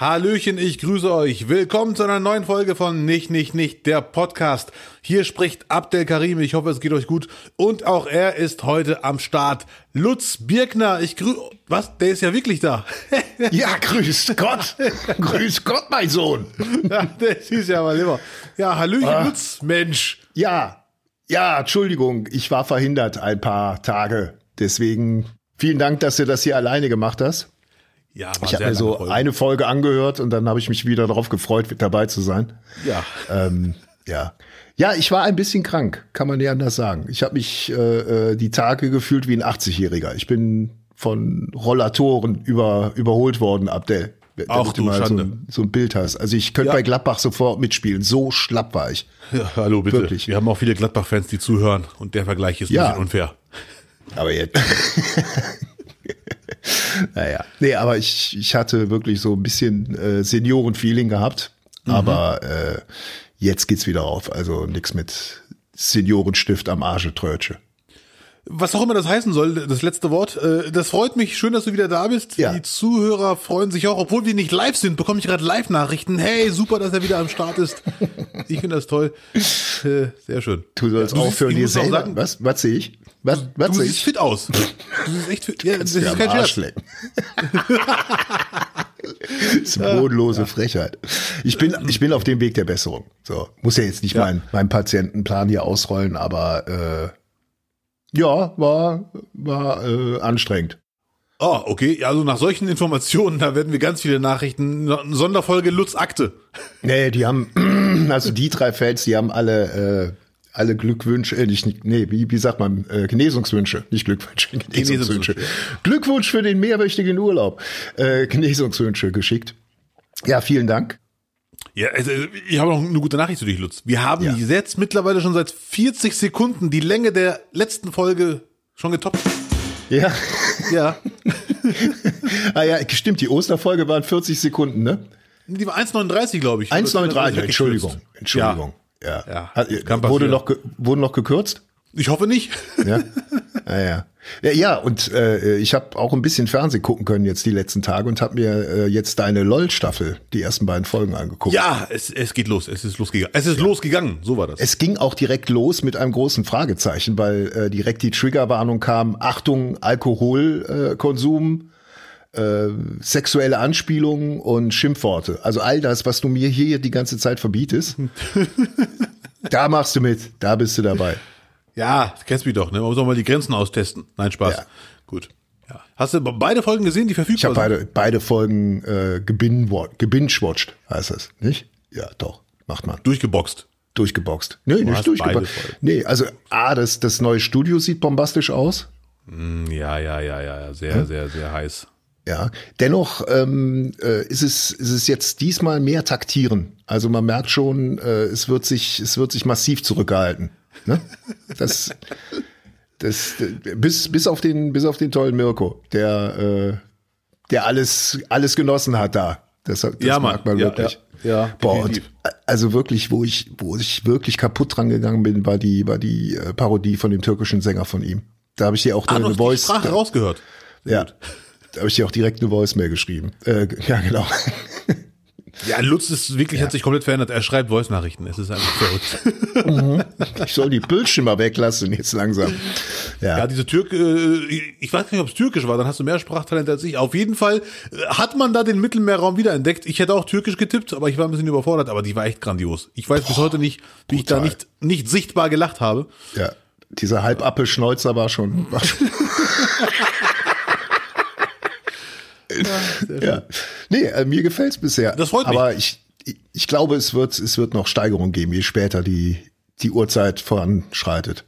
Hallöchen, ich grüße euch. Willkommen zu einer neuen Folge von Nicht, Nicht, Nicht, der Podcast. Hier spricht Abdel Karim. Ich hoffe, es geht euch gut. Und auch er ist heute am Start. Lutz Birkner, ich grüße... Was? Der ist ja wirklich da. ja, grüß Gott. grüß Gott, mein Sohn. ja, der ist ja mal lieber. Ja, Hallöchen, ah. Lutz, Mensch. Ja, ja, Entschuldigung, ich war verhindert ein paar Tage. Deswegen vielen Dank, dass du das hier alleine gemacht hast. Ja, ich habe mir so Folge. eine Folge angehört und dann habe ich mich wieder darauf gefreut, dabei zu sein. Ja. Ähm, ja. Ja, ich war ein bisschen krank, kann man nicht anders sagen. Ich habe mich äh, äh die Tage gefühlt wie ein 80-Jähriger. Ich bin von Rollatoren über, überholt worden, Abdel. Auch du, mal so ein, so ein, Bild hast. Also ich könnte ja. bei Gladbach sofort mitspielen. So schlapp war ich. Ja, hallo, bitte. Wirklich. Wir haben auch viele Gladbach-Fans, die zuhören und der Vergleich ist ein ja. bisschen unfair. Aber jetzt. naja. Nee, aber ich, ich hatte wirklich so ein bisschen äh, Senioren-Feeling gehabt. Mhm. Aber äh, jetzt geht's wieder auf. Also nix mit Seniorenstift am Arschetrötsche. Was auch immer das heißen soll, das letzte Wort. Äh, das freut mich, schön, dass du wieder da bist. Ja. Die Zuhörer freuen sich auch, obwohl wir nicht live sind, bekomme ich gerade Live-Nachrichten. Hey, super, dass er wieder am Start ist. Ich finde das toll. Äh, sehr schön. Du sollst ja, du aufhören, dir selber. Sagen, was, was sehe ich? Was, was du siehst ich? fit aus. Du siehst echt fit. Ja, das ist kein Scherz. das ist bodenlose Frechheit. Ich bin, ich bin auf dem Weg der Besserung. So, muss ja jetzt nicht ja. meinen mein Patientenplan hier ausrollen, aber äh, ja, war, war äh, anstrengend. Oh, okay. Also nach solchen Informationen, da werden wir ganz viele Nachrichten. Sonderfolge Lutz Akte. Nee, die haben, also die drei Fans, die haben alle äh, alle Glückwünsche, äh, nicht, nee, wie, wie sagt man, äh, Genesungswünsche, nicht Glückwünsche, Genesungswünsche. Glückwunsch für den mehrwöchigen Urlaub, äh, Genesungswünsche geschickt. Ja, vielen Dank. Ja, also ich habe noch eine gute Nachricht zu dich, Lutz. Wir haben ja. jetzt mittlerweile schon seit 40 Sekunden die Länge der letzten Folge schon getoppt. Ja. Ja. ah ja, stimmt, die Osterfolge waren 40 Sekunden, ne? Die war 1,39, glaube ich. 1,39, Entschuldigung. Entschuldigung. Ja. ja. Hat, wurde, noch, wurde noch gekürzt? Ich hoffe nicht. Ja, ja, ja. Ja, ja und äh, ich habe auch ein bisschen Fernsehen gucken können jetzt die letzten Tage und habe mir äh, jetzt deine LOL-Staffel, die ersten beiden Folgen angeguckt. Ja, es, es geht los, es ist losgegangen. Es ist ja. losgegangen, so war das. Es ging auch direkt los mit einem großen Fragezeichen, weil äh, direkt die Triggerwarnung kam, Achtung, Alkoholkonsum, äh, äh, sexuelle Anspielungen und Schimpfworte. Also all das, was du mir hier die ganze Zeit verbietest. da machst du mit, da bist du dabei. Ja, kennst mich doch, ne? Man muss auch mal die Grenzen austesten. Nein, Spaß. Ja. Gut. Ja. Hast du beide Folgen gesehen, die verfügbar ich hab sind? Ich habe beide, beide Folgen äh, gebingewatcht, heißt das, nicht? Ja, doch, macht man. Durchgeboxt. Durchgeboxt. Nee, du nicht durchgeboxt. Nee, also A, das, das neue Studio sieht bombastisch aus. Mm, ja, ja, ja, ja, sehr, hm? sehr, sehr heiß. Ja, dennoch ähm, äh, ist es ist es jetzt diesmal mehr taktieren. Also man merkt schon, äh, es wird sich es wird sich massiv zurückgehalten. Ne? Das, das, bis, bis auf den, bis auf den tollen Mirko, der, äh, der alles, alles genossen hat da. Das, das ja, mag man ja, wirklich. Ja, ja Boah, und, also wirklich, wo ich, wo ich wirklich kaputt dran gegangen bin, war die, war die äh, Parodie von dem türkischen Sänger von ihm. Da habe ich dir auch ah, eine Voice. Die Sprache da, rausgehört. ja. Da habe ich dir auch direkt eine Voice mehr geschrieben. Äh, ja, genau. Ja, Lutz ist wirklich, ja. hat sich komplett verändert. Er schreibt Voice-Nachrichten. Es ist einfach verrückt. Mhm. Ich soll die Bildschirme weglassen jetzt langsam. Ja, ja diese Türk, äh, ich weiß nicht, ob es türkisch war, dann hast du mehr Sprachtalent als ich. Auf jeden Fall äh, hat man da den Mittelmeerraum wiederentdeckt. Ich hätte auch türkisch getippt, aber ich war ein bisschen überfordert, aber die war echt grandios. Ich weiß Boah, bis heute nicht, wie brutal. ich da nicht, nicht sichtbar gelacht habe. Ja, dieser Halbappelschneuzer war schon, war schon Ja, ja. Nee, äh, mir gefällt's bisher. Das freut mich. Aber ich, ich glaube, es wird, es wird noch Steigerung geben, je später die, die Uhrzeit voranschreitet.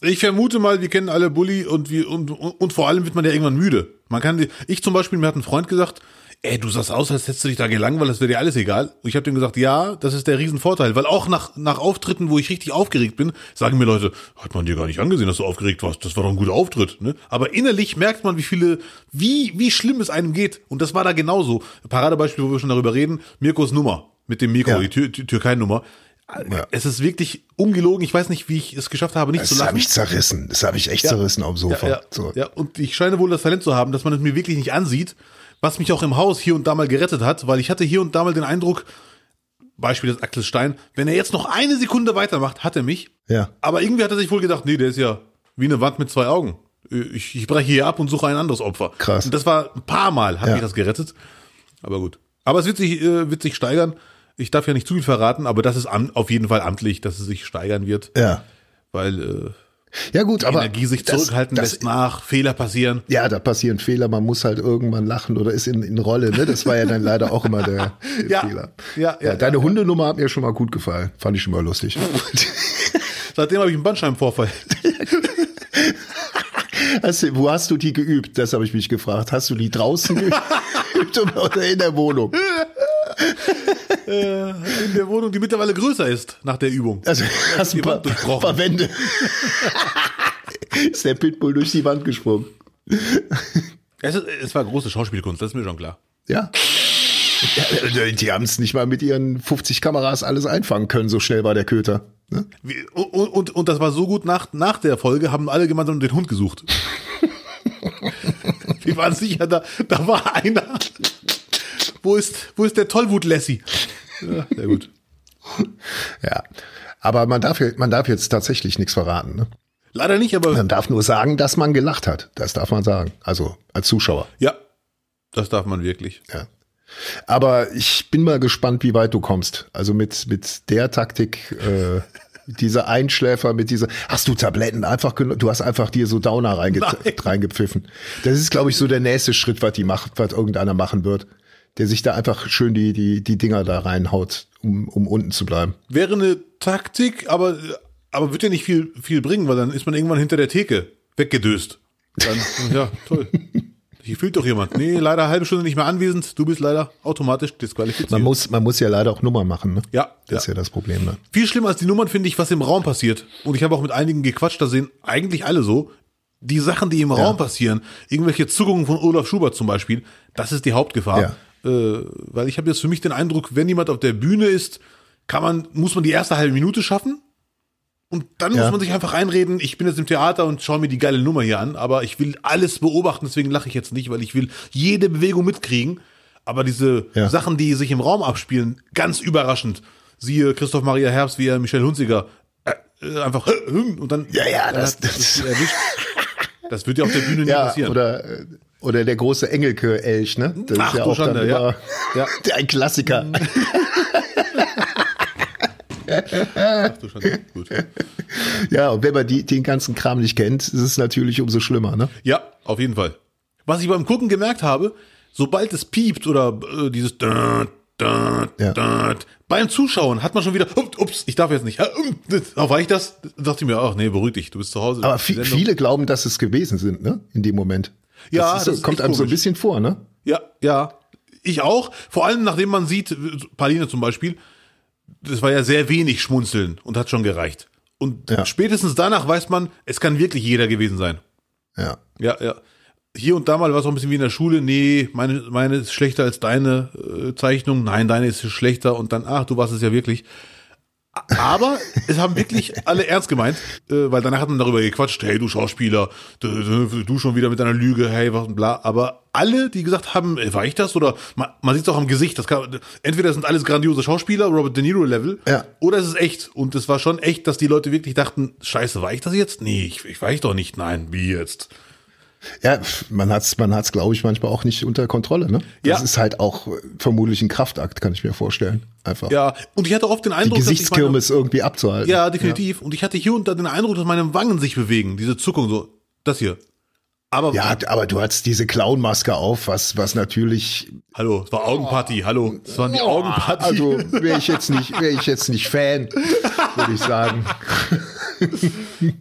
Ich vermute mal, wir kennen alle Bully und, wir, und, und, und vor allem wird man ja irgendwann müde. Man kann, ich zum Beispiel, mir hat ein Freund gesagt, ey, du sahst aus, als hättest du dich da gelangweilt, das wäre dir alles egal. Und ich habe dem gesagt, ja, das ist der Riesenvorteil, weil auch nach, nach Auftritten, wo ich richtig aufgeregt bin, sagen mir Leute, hat man dir gar nicht angesehen, dass du aufgeregt warst, das war doch ein guter Auftritt. Ne? Aber innerlich merkt man, wie viele, wie, wie schlimm es einem geht. Und das war da genauso. Paradebeispiel, wo wir schon darüber reden, Mirkos Nummer mit dem Mikro, ja. die, Tür, Türkei-Nummer. Ja. Es ist wirklich ungelogen. Ich weiß nicht, wie ich es geschafft habe, nicht das zu lachen. Das habe ich zerrissen. Das habe ich echt ja. zerrissen auf dem Sofa. Ja. So. ja, und ich scheine wohl das Talent zu haben, dass man es mir wirklich nicht ansieht was mich auch im Haus hier und da mal gerettet hat, weil ich hatte hier und da mal den Eindruck, Beispiel des Axel Stein, wenn er jetzt noch eine Sekunde weitermacht, hat er mich. Ja. Aber irgendwie hat er sich wohl gedacht, nee, der ist ja wie eine Wand mit zwei Augen. Ich, ich breche hier ab und suche ein anderes Opfer. Krass. Und das war ein paar Mal, hat Ja. mich das gerettet. Aber gut. Aber es wird sich, äh, wird sich steigern. Ich darf ja nicht zu viel verraten, aber das ist am, auf jeden Fall amtlich, dass es sich steigern wird, Ja. weil äh, Ja gut, aber Energie sich das- zurückhalten das, lässt nach, Fehler passieren. Ja, da passieren Fehler, man muss halt irgendwann lachen oder ist in, in Rolle, ne? Das war ja dann leider auch immer der, der Ja. Fehler. Ja, ja, deine Hundenummer hat mir schon mal gut gefallen. Fand ich schon mal lustig. Seitdem habe ich einen Bandscheibenvorfall. Hast du, wo hast du die geübt? Das habe ich mich gefragt. Hast du die draußen geübt oder in der Wohnung? In der Wohnung, die mittlerweile größer ist nach der Übung. Also hast du ein paar, paar Wände. ist der Pitbull durch die Wand gesprungen? Es, ist, es war große Schauspielkunst, das ist mir schon klar. Ja. ja die haben es nicht mal mit ihren 50 Kameras alles einfangen können, so schnell war der Köter. Ne? Und, und, und das war so gut, nach, nach der Folge haben alle gemeinsam den Hund gesucht. Wir waren sicher, da, da war einer. Wo ist, wo ist der Tollwut-Lassie? Ja, sehr gut. Ja. Aber man darf, man darf jetzt tatsächlich nichts verraten. Ne? Leider nicht, aber Man darf nur sagen, dass man gelacht hat. Das darf man sagen. Also als Zuschauer. ja, das darf man wirklich. Ja. Aber ich bin mal gespannt, wie weit du kommst. Also mit, mit der Taktik, äh, dieser Einschläfer, mit dieser. Hast du Tabletten einfach genommen? Du hast einfach dir so Downer reinge Nein. reingepfiffen. Das ist, glaube ich, so der nächste Schritt, was die macht, was irgendeiner machen wird. Der sich da einfach schön die, die, die Dinger da reinhaut, um, um unten zu bleiben. Wäre eine Taktik, aber, aber wird ja nicht viel, viel bringen, weil dann ist man irgendwann hinter der Theke weggedöst. Dann, ja, toll. Hier fühlt doch jemand. Nee, leider halbe Stunde nicht mehr anwesend. Du bist leider automatisch disqualifiziert. Man muss, man muss ja leider auch Nummern machen, ne? ja, Das ist ja das Problem, ne? Viel schlimmer als die Nummern finde ich, was im Raum passiert. Und ich habe auch mit einigen gequatscht, da sehen eigentlich alle so. Die Sachen, die im Raum passieren, irgendwelche Zuckungen von Olaf Schubert zum Beispiel, das ist die Hauptgefahr. Ja. Äh, weil ich habe jetzt für mich den Eindruck, wenn jemand auf der Bühne ist, kann man, muss man die erste halbe Minute schaffen. Und dann Ja. muss man sich einfach einreden, ich bin jetzt im Theater und schaue mir die geile Nummer hier an, aber ich will alles beobachten, deswegen lache ich jetzt nicht, weil ich will jede Bewegung mitkriegen. Aber diese Ja. Sachen, die sich im Raum abspielen, ganz überraschend. Siehe Christoph Maria Herbst, wie er Michel Hunziger äh, äh, einfach und dann Ja, ja, das- das- erwischt. Das wird ja auf der Bühne Ja, passieren. oder, äh, oder der große Engelke-Elch, ne? Das Ach ist ja auch Schande, ja. immer Ja. ein Klassiker. Ach du Schande. Gut. Ja, und wenn man die, den ganzen Kram nicht kennt, ist es natürlich umso schlimmer, ne? Ja, auf jeden Fall. Was ich beim Gucken gemerkt habe, sobald es piept oder äh, dieses Ja. beim Zuschauen hat man schon wieder, ups, ups ich darf jetzt nicht. Uh, war ich das? Da dachte ich mir, ach nee, beruhig dich, du bist zu Hause. Aber viele glauben, dass es gewesen sind, ne? In dem Moment. Ja, das, so, das kommt einem so ein komisch. bisschen vor, ne? Ja, ja. Ich auch. Vor allem, nachdem man sieht, Pauline zum Beispiel, das war ja sehr wenig Schmunzeln und hat schon gereicht. Und Ja. spätestens danach weiß man, es kann wirklich jeder gewesen sein. Ja. Ja, ja. Hier und da mal war es auch ein bisschen wie in der Schule. Nee, meine, meine ist schlechter als deine äh, Zeichnung. Nein, deine ist schlechter. Und dann, ach, du warst es ja wirklich. Aber es haben wirklich alle ernst gemeint, äh, weil danach hat man darüber gequatscht, hey, du Schauspieler, du, du, schon wieder mit deiner Lüge, hey, was und bla. Aber alle, die gesagt haben, äh, war ich das? Oder man, man sieht es auch am Gesicht. Das kann, entweder sind alles grandiose Schauspieler, Robert De Niro Level, Ja. oder es ist echt. Und es war schon echt, dass die Leute wirklich dachten, scheiße, war ich das jetzt? Nee, ich, ich war ich doch nicht. Nein, wie jetzt? Ja, man hat's, man hat's, glaube ich, manchmal auch nicht unter Kontrolle, ne? Das Ja. ist halt auch äh, vermutlich ein Kraftakt, kann ich mir vorstellen. Einfach. Ja, und ich hatte oft den Die Eindruck, dass ich meine, Gesichtskirmes irgendwie abzuhalten. ja, definitiv. Und ich hatte hier und da den Eindruck, dass meine Wangen sich bewegen, diese Zuckung so, das hier. Aber Ja, aber du hattest diese Clownmaske auf, was, was natürlich, hallo, es war Augenparty, hallo, es waren die Augenparty. also wäre ich jetzt nicht, wäre ich jetzt nicht Fan, würde ich sagen.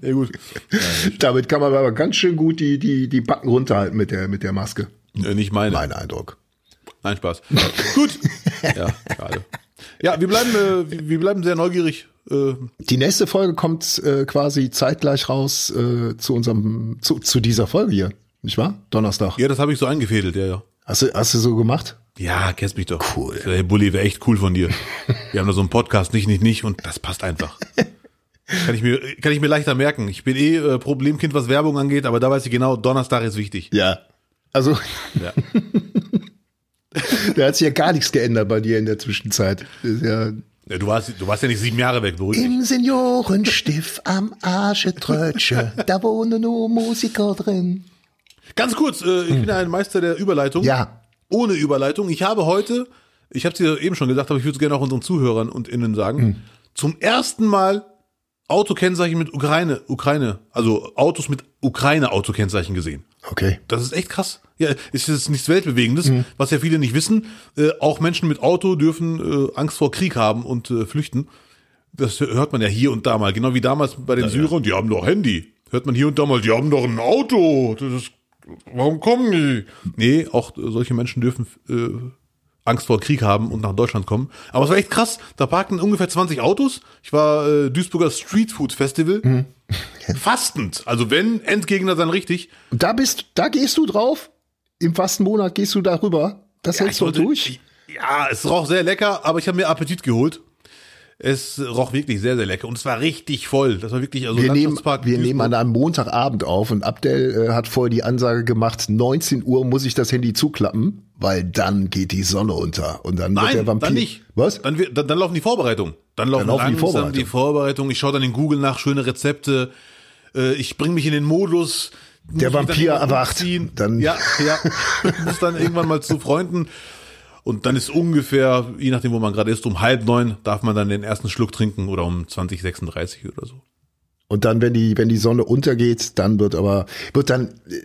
ja, gut. Damit kann man aber ganz schön gut die, die, die Backen runterhalten mit der, mit der Maske. Äh, nicht meine. Mein Eindruck. Nein, Spaß. gut. Ja, schade. Ja, wir bleiben, äh, wir bleiben sehr neugierig. Äh, Die nächste Folge kommt äh, quasi zeitgleich raus äh, zu unserem, zu, zu dieser Folge hier, nicht wahr? Donnerstag. ja, das habe ich so eingefädelt, ja, ja. Hast du, hast du so gemacht? Ja, kennst mich doch. Cool. Der Bulli wäre echt cool von dir. Wir haben da so einen Podcast, nicht, nicht, nicht, und das passt einfach. Kann ich mir, kann ich mir leichter merken. Ich bin eh äh, Problemkind, was Werbung angeht, aber da weiß ich genau, Donnerstag ist wichtig. Ja. Also, Ja. Da hat sich ja gar nichts geändert bei dir in der Zwischenzeit. Das ist ja Ja, du, warst, du warst ja nicht sieben Jahre weg, beruhig. Im Seniorenstift am Arschetrötsche, da wohnen nur Musiker drin. Ganz kurz, äh, ich bin ein Meister der Überleitung. Ja. Ohne Überleitung. Ich habe heute, ich habe es dir eben schon gesagt, aber ich würde es gerne auch unseren Zuhörern und Innen sagen, zum ersten Mal Autokennzeichen mit Ukraine, Ukraine, also Autos mit Ukraine-Autokennzeichen gesehen. Okay. Das ist echt krass. Ja, ist jetzt nichts Weltbewegendes, was ja viele nicht wissen. Äh, auch Menschen mit Auto dürfen äh, Angst vor Krieg haben und äh, flüchten. Das hört man ja hier und da mal. Genau wie damals bei den Syrern, die haben doch Handy. Hört man hier und da mal, die haben doch ein Auto. Das ist, warum kommen die? Nee, auch solche Menschen dürfen äh, Angst vor Krieg haben und nach Deutschland kommen. Aber es war echt krass. Da parkten ungefähr 20 Autos. Ich war äh, Duisburger Street Food Festival. Fastend. Also wenn Endgegner, dann richtig. Da bist, da gehst du drauf? Im Fastenmonat gehst du darüber? Das hältst du wollte- durch? Ja, es roch sehr lecker, aber ich habe mir Appetit geholt. Es roch wirklich sehr, sehr lecker und es war richtig voll. Das war wirklich also Wir nehmen, wir nehmen an einem Montagabend auf und Abdel äh, hat vorher die Ansage gemacht, 19 Uhr muss ich das Handy zuklappen, weil dann geht die Sonne unter und dann wird der Nein, Vampir. dann nicht. Was? Dann, dann, dann laufen die Vorbereitungen. Dann laufen, Dann laufen die Vorbereitungen. die Vorbereitungen. Ich schaue dann in Google nach schöne Rezepte. Äh, Ich bringe mich in den Modus. Der Vampir erwacht. Dann- ja, ja. muss dann irgendwann mal zu Freunden. Und dann ist ungefähr, je nachdem, wo man gerade ist, um halb neun darf man dann den ersten Schluck trinken oder um 2036 oder so. Und dann, wenn die, wenn die Sonne untergeht, dann wird aber, wird dann, äh,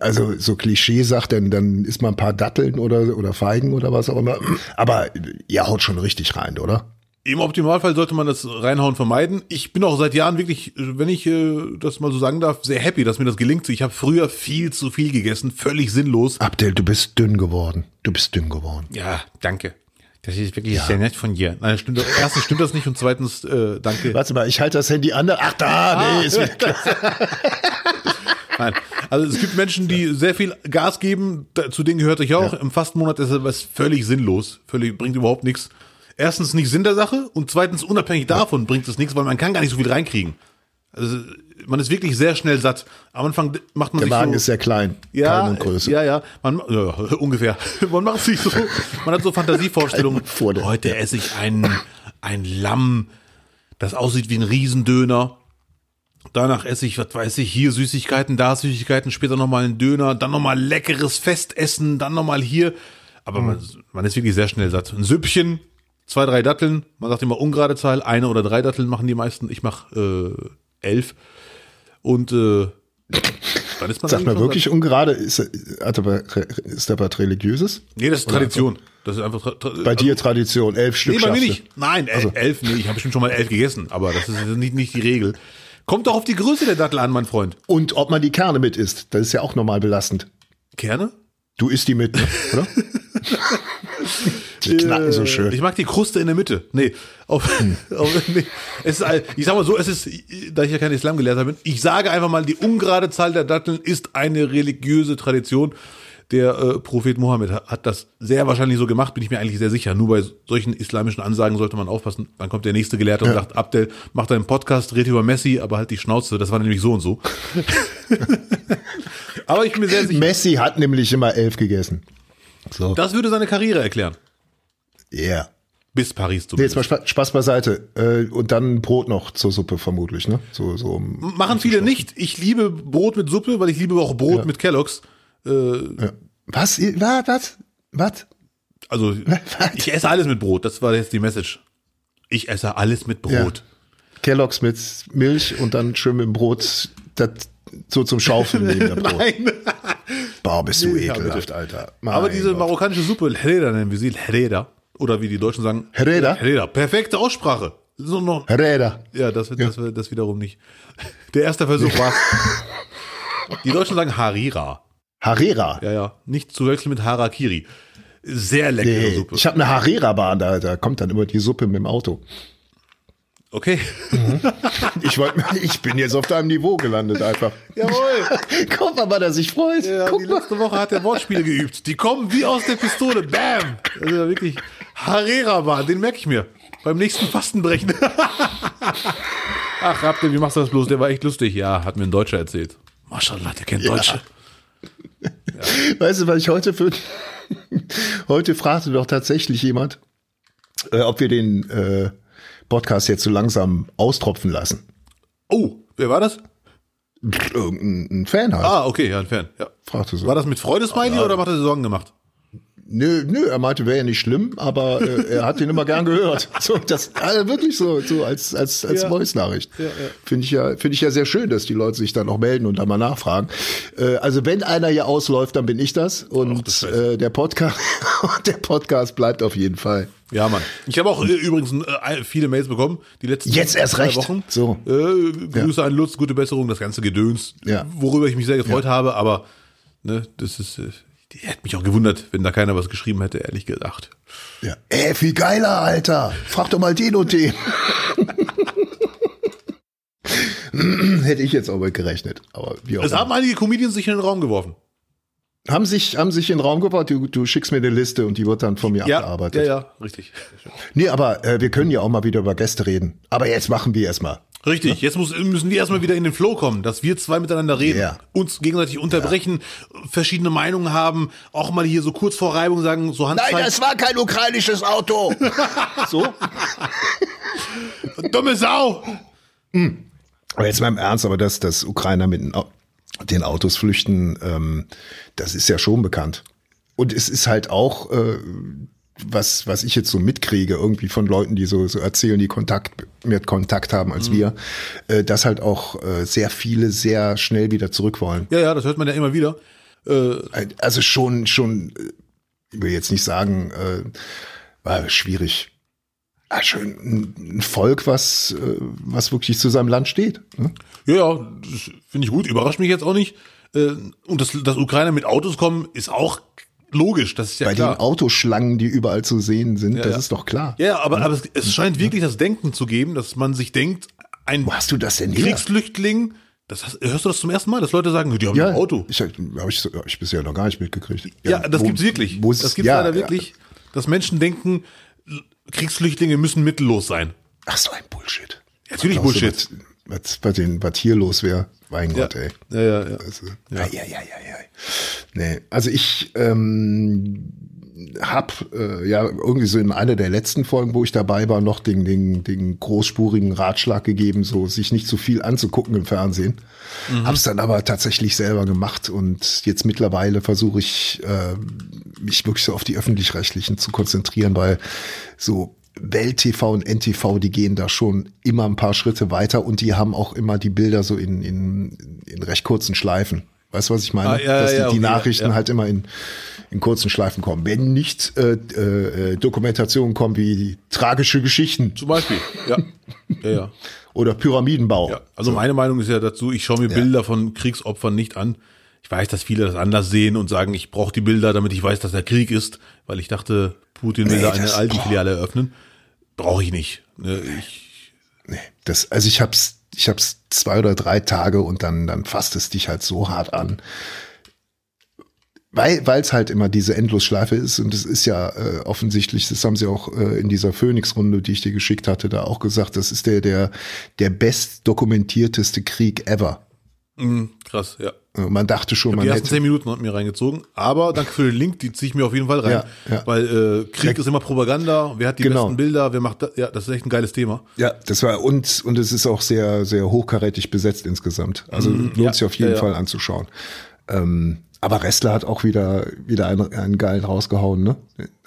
also so Klischee sagt, dann, dann isst man ein paar Datteln oder, oder Feigen oder was auch immer. Aber ihr haut schon richtig rein, oder? Im Optimalfall sollte man das Reinhauen vermeiden. Ich bin auch seit Jahren wirklich, wenn ich äh, das mal so sagen darf, sehr happy, dass mir das gelingt. Ich habe früher viel zu viel gegessen, völlig sinnlos. Abdel, du bist dünn geworden. Du bist dünn geworden. Ja, danke. Das ist wirklich sehr nett von dir. Nein, stimmt, erstens stimmt das nicht und zweitens äh, danke. Warte mal, ich halte das Handy an. Ach da, nee, ist wieder klar. Nein. Also es gibt Menschen, die sehr viel Gas geben, zu denen gehörte ich auch. Im Fastenmonat ist das völlig sinnlos, völlig bringt überhaupt nichts. Erstens nicht Sinn der Sache und zweitens unabhängig davon bringt es nichts, weil man kann gar nicht so viel reinkriegen. Also man ist wirklich sehr schnell satt. Am Anfang macht man Der sich Magen so, ist sehr klein. ja, Keine Größe. ja, ja, man, ja, ungefähr. Man macht sich so, man hat so Fantasievorstellungen. Heute esse ich ein, ein Lamm, das aussieht wie ein Riesendöner. Danach esse ich, was weiß ich, hier Süßigkeiten, da Süßigkeiten, später nochmal ein Döner, dann nochmal leckeres Festessen, dann nochmal hier. Aber man, man ist wirklich sehr schnell satt. Ein Süppchen, zwei, drei Datteln, man sagt immer ungerade Zahl, eine oder drei Datteln machen die meisten, ich mache äh, elf. Und äh, dann ist man Sag mal wirklich ungerade, ist, ist da was Religiöses? Nee, das ist Tradition. Das ist einfach. Tra Bei dir Tradition, elf Stück Nee, bei mir nicht. Nein, el elf, nee, ich habe bestimmt schon mal elf gegessen, aber das ist nicht, nicht die Regel. Kommt doch auf die Größe der Dattel an, mein Freund. Und ob man die Kerne mit isst, das ist ja auch normal belastend. Kerne? Du isst die mit, ne? oder? die knacken so schön. Ich mag die Kruste in der Mitte. Nee, auf, auf, nee. Es ist, ich sag mal so, es ist, da ich ja kein Islamgelehrter bin, ich sage einfach mal, die ungerade Zahl der Datteln ist eine religiöse Tradition. Der äh, Prophet Mohammed hat, hat das sehr wahrscheinlich so gemacht, bin ich mir eigentlich sehr sicher. Nur bei solchen islamischen Ansagen sollte man aufpassen. Dann kommt der nächste Gelehrte und sagt, Abdel, mach deinen Podcast, red über Messi, aber halt die Schnauze. Das war nämlich so und so. aber ich bin mir sehr sicher, Messi hat nämlich immer elf gegessen. So, das würde seine Karriere erklären. yeah. Bis Paris Nee, jetzt zumindest. mal Spaß, beiseite. Äh, und dann Brot noch zur Suppe vermutlich, ne? So, so. Machen viele nicht. Ich liebe Brot mit Suppe, weil ich liebe auch Brot Ja. mit Kelloggs. Äh, Ja. Was? Was? Was? Was? also ich esse alles mit Brot. Das war jetzt die Message. Ich esse alles mit Brot. Kelloggs mit Milch und dann schön mit dem Brot das so zum Schaufeln Brot. Nein. Boah, bist du Nee, ja, ekelhaft, bitte. Alter. Aber Mein diese Gott. marokkanische Suppe, Hereda nennen wir sie, Hereda. Oder wie die Deutschen sagen. Hereda? Hereda. Perfekte Aussprache. So noch, Räder. ja, das, das, das, das wiederum nicht. Der erste Versuch war. Die Deutschen sagen Harira. Harera. Ja, ja. Nicht zu wechseln mit Harakiri. Sehr leckere Nee, Suppe. ich habe eine Harera-Bahn, da, da kommt dann immer die Suppe mit dem Auto. Okay. Ich, wollt, ich bin jetzt auf deinem Niveau gelandet einfach. Jawohl. Guck mal, wann er sich freut. Ja, Guck die mal. letzte Woche hat er Wortspiele geübt. Die kommen wie aus der Pistole. Bam! Das ist ja wirklich Harera war, den merke ich mir. Beim nächsten Fastenbrechen. Ach, Rapte, wie machst du das bloß? Der war echt lustig. Ja, hat mir ein Deutscher erzählt. Maschallah, der kennt Deutsche. Weißt du, was ich heute für, Heute fragte doch tatsächlich jemand, äh, ob wir den äh, Podcast jetzt so langsam austropfen lassen. Oh, wer war das? Irgendein ein Fan halt. Ah, okay, ja, ein Fan. Ja. Fragte so. War das mit Freudesmiley oder hat er Sorgen gemacht? Nö, nö, er meinte, wäre ja nicht schlimm, aber äh, er hat den immer gern gehört. So, das also wirklich so, so als als als Ja. Voice-Nachricht. Ja, ja. Finde ich ja, finde ich ja sehr schön, dass die Leute sich dann auch melden und da mal nachfragen. Äh, also wenn einer hier ausläuft, dann bin ich das und das weiß äh, der Podcast, der Podcast bleibt auf jeden Fall. Ja, Mann. Ich habe auch äh, übrigens äh, viele Mails bekommen, die letzten Jetzt erst zwei recht. Wochen. So. Äh, Grüße an Lutz, gute Besserung, das ganze Gedöns, Ja. worüber ich mich sehr gefreut habe, aber ne, das ist, äh, die hätte mich auch gewundert, wenn da keiner was geschrieben hätte, ehrlich gesagt. Ja. Ey, viel geiler, Alter. Frag doch mal den und den. Hätte ich jetzt auch mit gerechnet. Aber wie auch Es haben einige Comedians sich in den Raum geworfen. Haben sich, haben sich in den Raum gebaut, du, du schickst mir eine Liste und die wird dann von mir Ja, abgearbeitet. ja, ja, richtig. Nee, aber äh, wir können ja auch mal wieder über Gäste reden. Aber jetzt machen wir erstmal. Richtig, jetzt muss, müssen wir erstmal wieder in den Flow kommen, dass wir zwei miteinander reden, Ja. uns gegenseitig unterbrechen, verschiedene Meinungen haben, auch mal hier so kurz vor Reibung sagen, so Handzeichen. war kein ukrainisches Auto. so? dumme Sau! Aber jetzt mal im Ernst, aber dass, dass Ukrainer mit Au- den Autos flüchten, ähm, das ist ja schon bekannt. Und es ist halt auch, äh, was, was ich jetzt so mitkriege, irgendwie von Leuten, die so, so erzählen, die Kontakt, mehr Kontakt haben als wir, äh, dass halt auch äh, sehr viele sehr schnell wieder zurück wollen. Ja, ja, das hört man ja immer wieder. Äh, Also schon, schon, äh, ich will jetzt nicht sagen, äh, war schwierig. Ah, schön, ein Volk, was, äh, was wirklich zu seinem Land steht. Ne? ja, ja, das finde ich gut, überrascht mich jetzt auch nicht. Äh, und dass, dass Ukrainer mit Autos kommen, ist auch logisch, das ist ja Bei klar. den Autoschlangen, die überall zu sehen sind, das ja. ist doch klar. Ja, aber, aber es, es scheint wirklich das Denken zu geben, dass man sich denkt, ein Wo hast du das denn? Kriegsflüchtling, das hörst du das zum ersten Mal, dass Leute sagen, die haben ein Auto. Ich, hab ich, hab ich bisher noch gar nicht mitgekriegt. Ja, das wo- gibt's wirklich. wo ist- das gibt's ja, leider wirklich, dass Menschen denken, Kriegsflüchtlinge müssen mittellos sein. Ach so ein Bullshit. Natürlich Glaubst du, Bullshit. Was, was, den, was hier los wäre, mein Gott, ey. Ja, ja, ja. Also, ja. Ja, ja, ja. Nee, also ich ähm, hab äh, ja irgendwie so in einer der letzten Folgen, wo ich dabei war, noch den, den, den großspurigen Ratschlag gegeben, so sich nicht zu viel anzugucken im Fernsehen. Hab's dann aber tatsächlich selber gemacht und jetzt mittlerweile versuche ich äh, mich wirklich so auf die öffentlich-rechtlichen zu konzentrieren, weil so Welt-TV und NTV, die gehen da schon immer ein paar Schritte weiter und die haben auch immer die Bilder so in, in, in recht kurzen Schleifen. Weißt du, was ich meine? Ah, ja, Dass die, ja, die okay, Nachrichten ja. halt immer in, in kurzen Schleifen kommen. Wenn nicht äh, äh, Dokumentationen kommen wie tragische Geschichten Zum Beispiel. Ja. Ja, ja. oder Pyramidenbau. ja. Also meine Meinung ist ja dazu, ich schaue mir Bilder von Kriegsopfern nicht an. Ich weiß, dass viele das anders sehen und sagen, ich brauche die Bilder, damit ich weiß, dass der Krieg ist, weil ich dachte, Putin will Nee, da eine alte. Filiale eröffnen. Brauche ich nicht. Ne, Ich, Nee, das, also ich hab's, ich hab's zwei oder drei Tage und dann, dann fasst es dich halt so hart an. Weil es halt immer diese Endlosschleife ist und es ist ja äh, offensichtlich, das haben sie auch äh, in dieser Phoenix-Runde, die ich dir geschickt hatte, da auch gesagt, das ist der, der, der best dokumentierteste Krieg ever. Mh, krass, ja. Äh, Man dachte schon, Die man ersten hätte. zehn Minuten hat mir reingezogen, aber danke für den Link, die ziehe ich mir auf jeden Fall rein. Ja, ja. Weil äh, Krieg ist immer Propaganda, wer hat die Genau. besten Bilder, wer macht das, ja, das ist echt ein geiles Thema. Ja, das war und und es ist auch sehr sehr hochkarätig besetzt insgesamt. Also lohnt ja, sich auf jeden. Fall anzuschauen. Ähm, aber Restler hat auch wieder wieder einen, einen geilen rausgehauen, ne?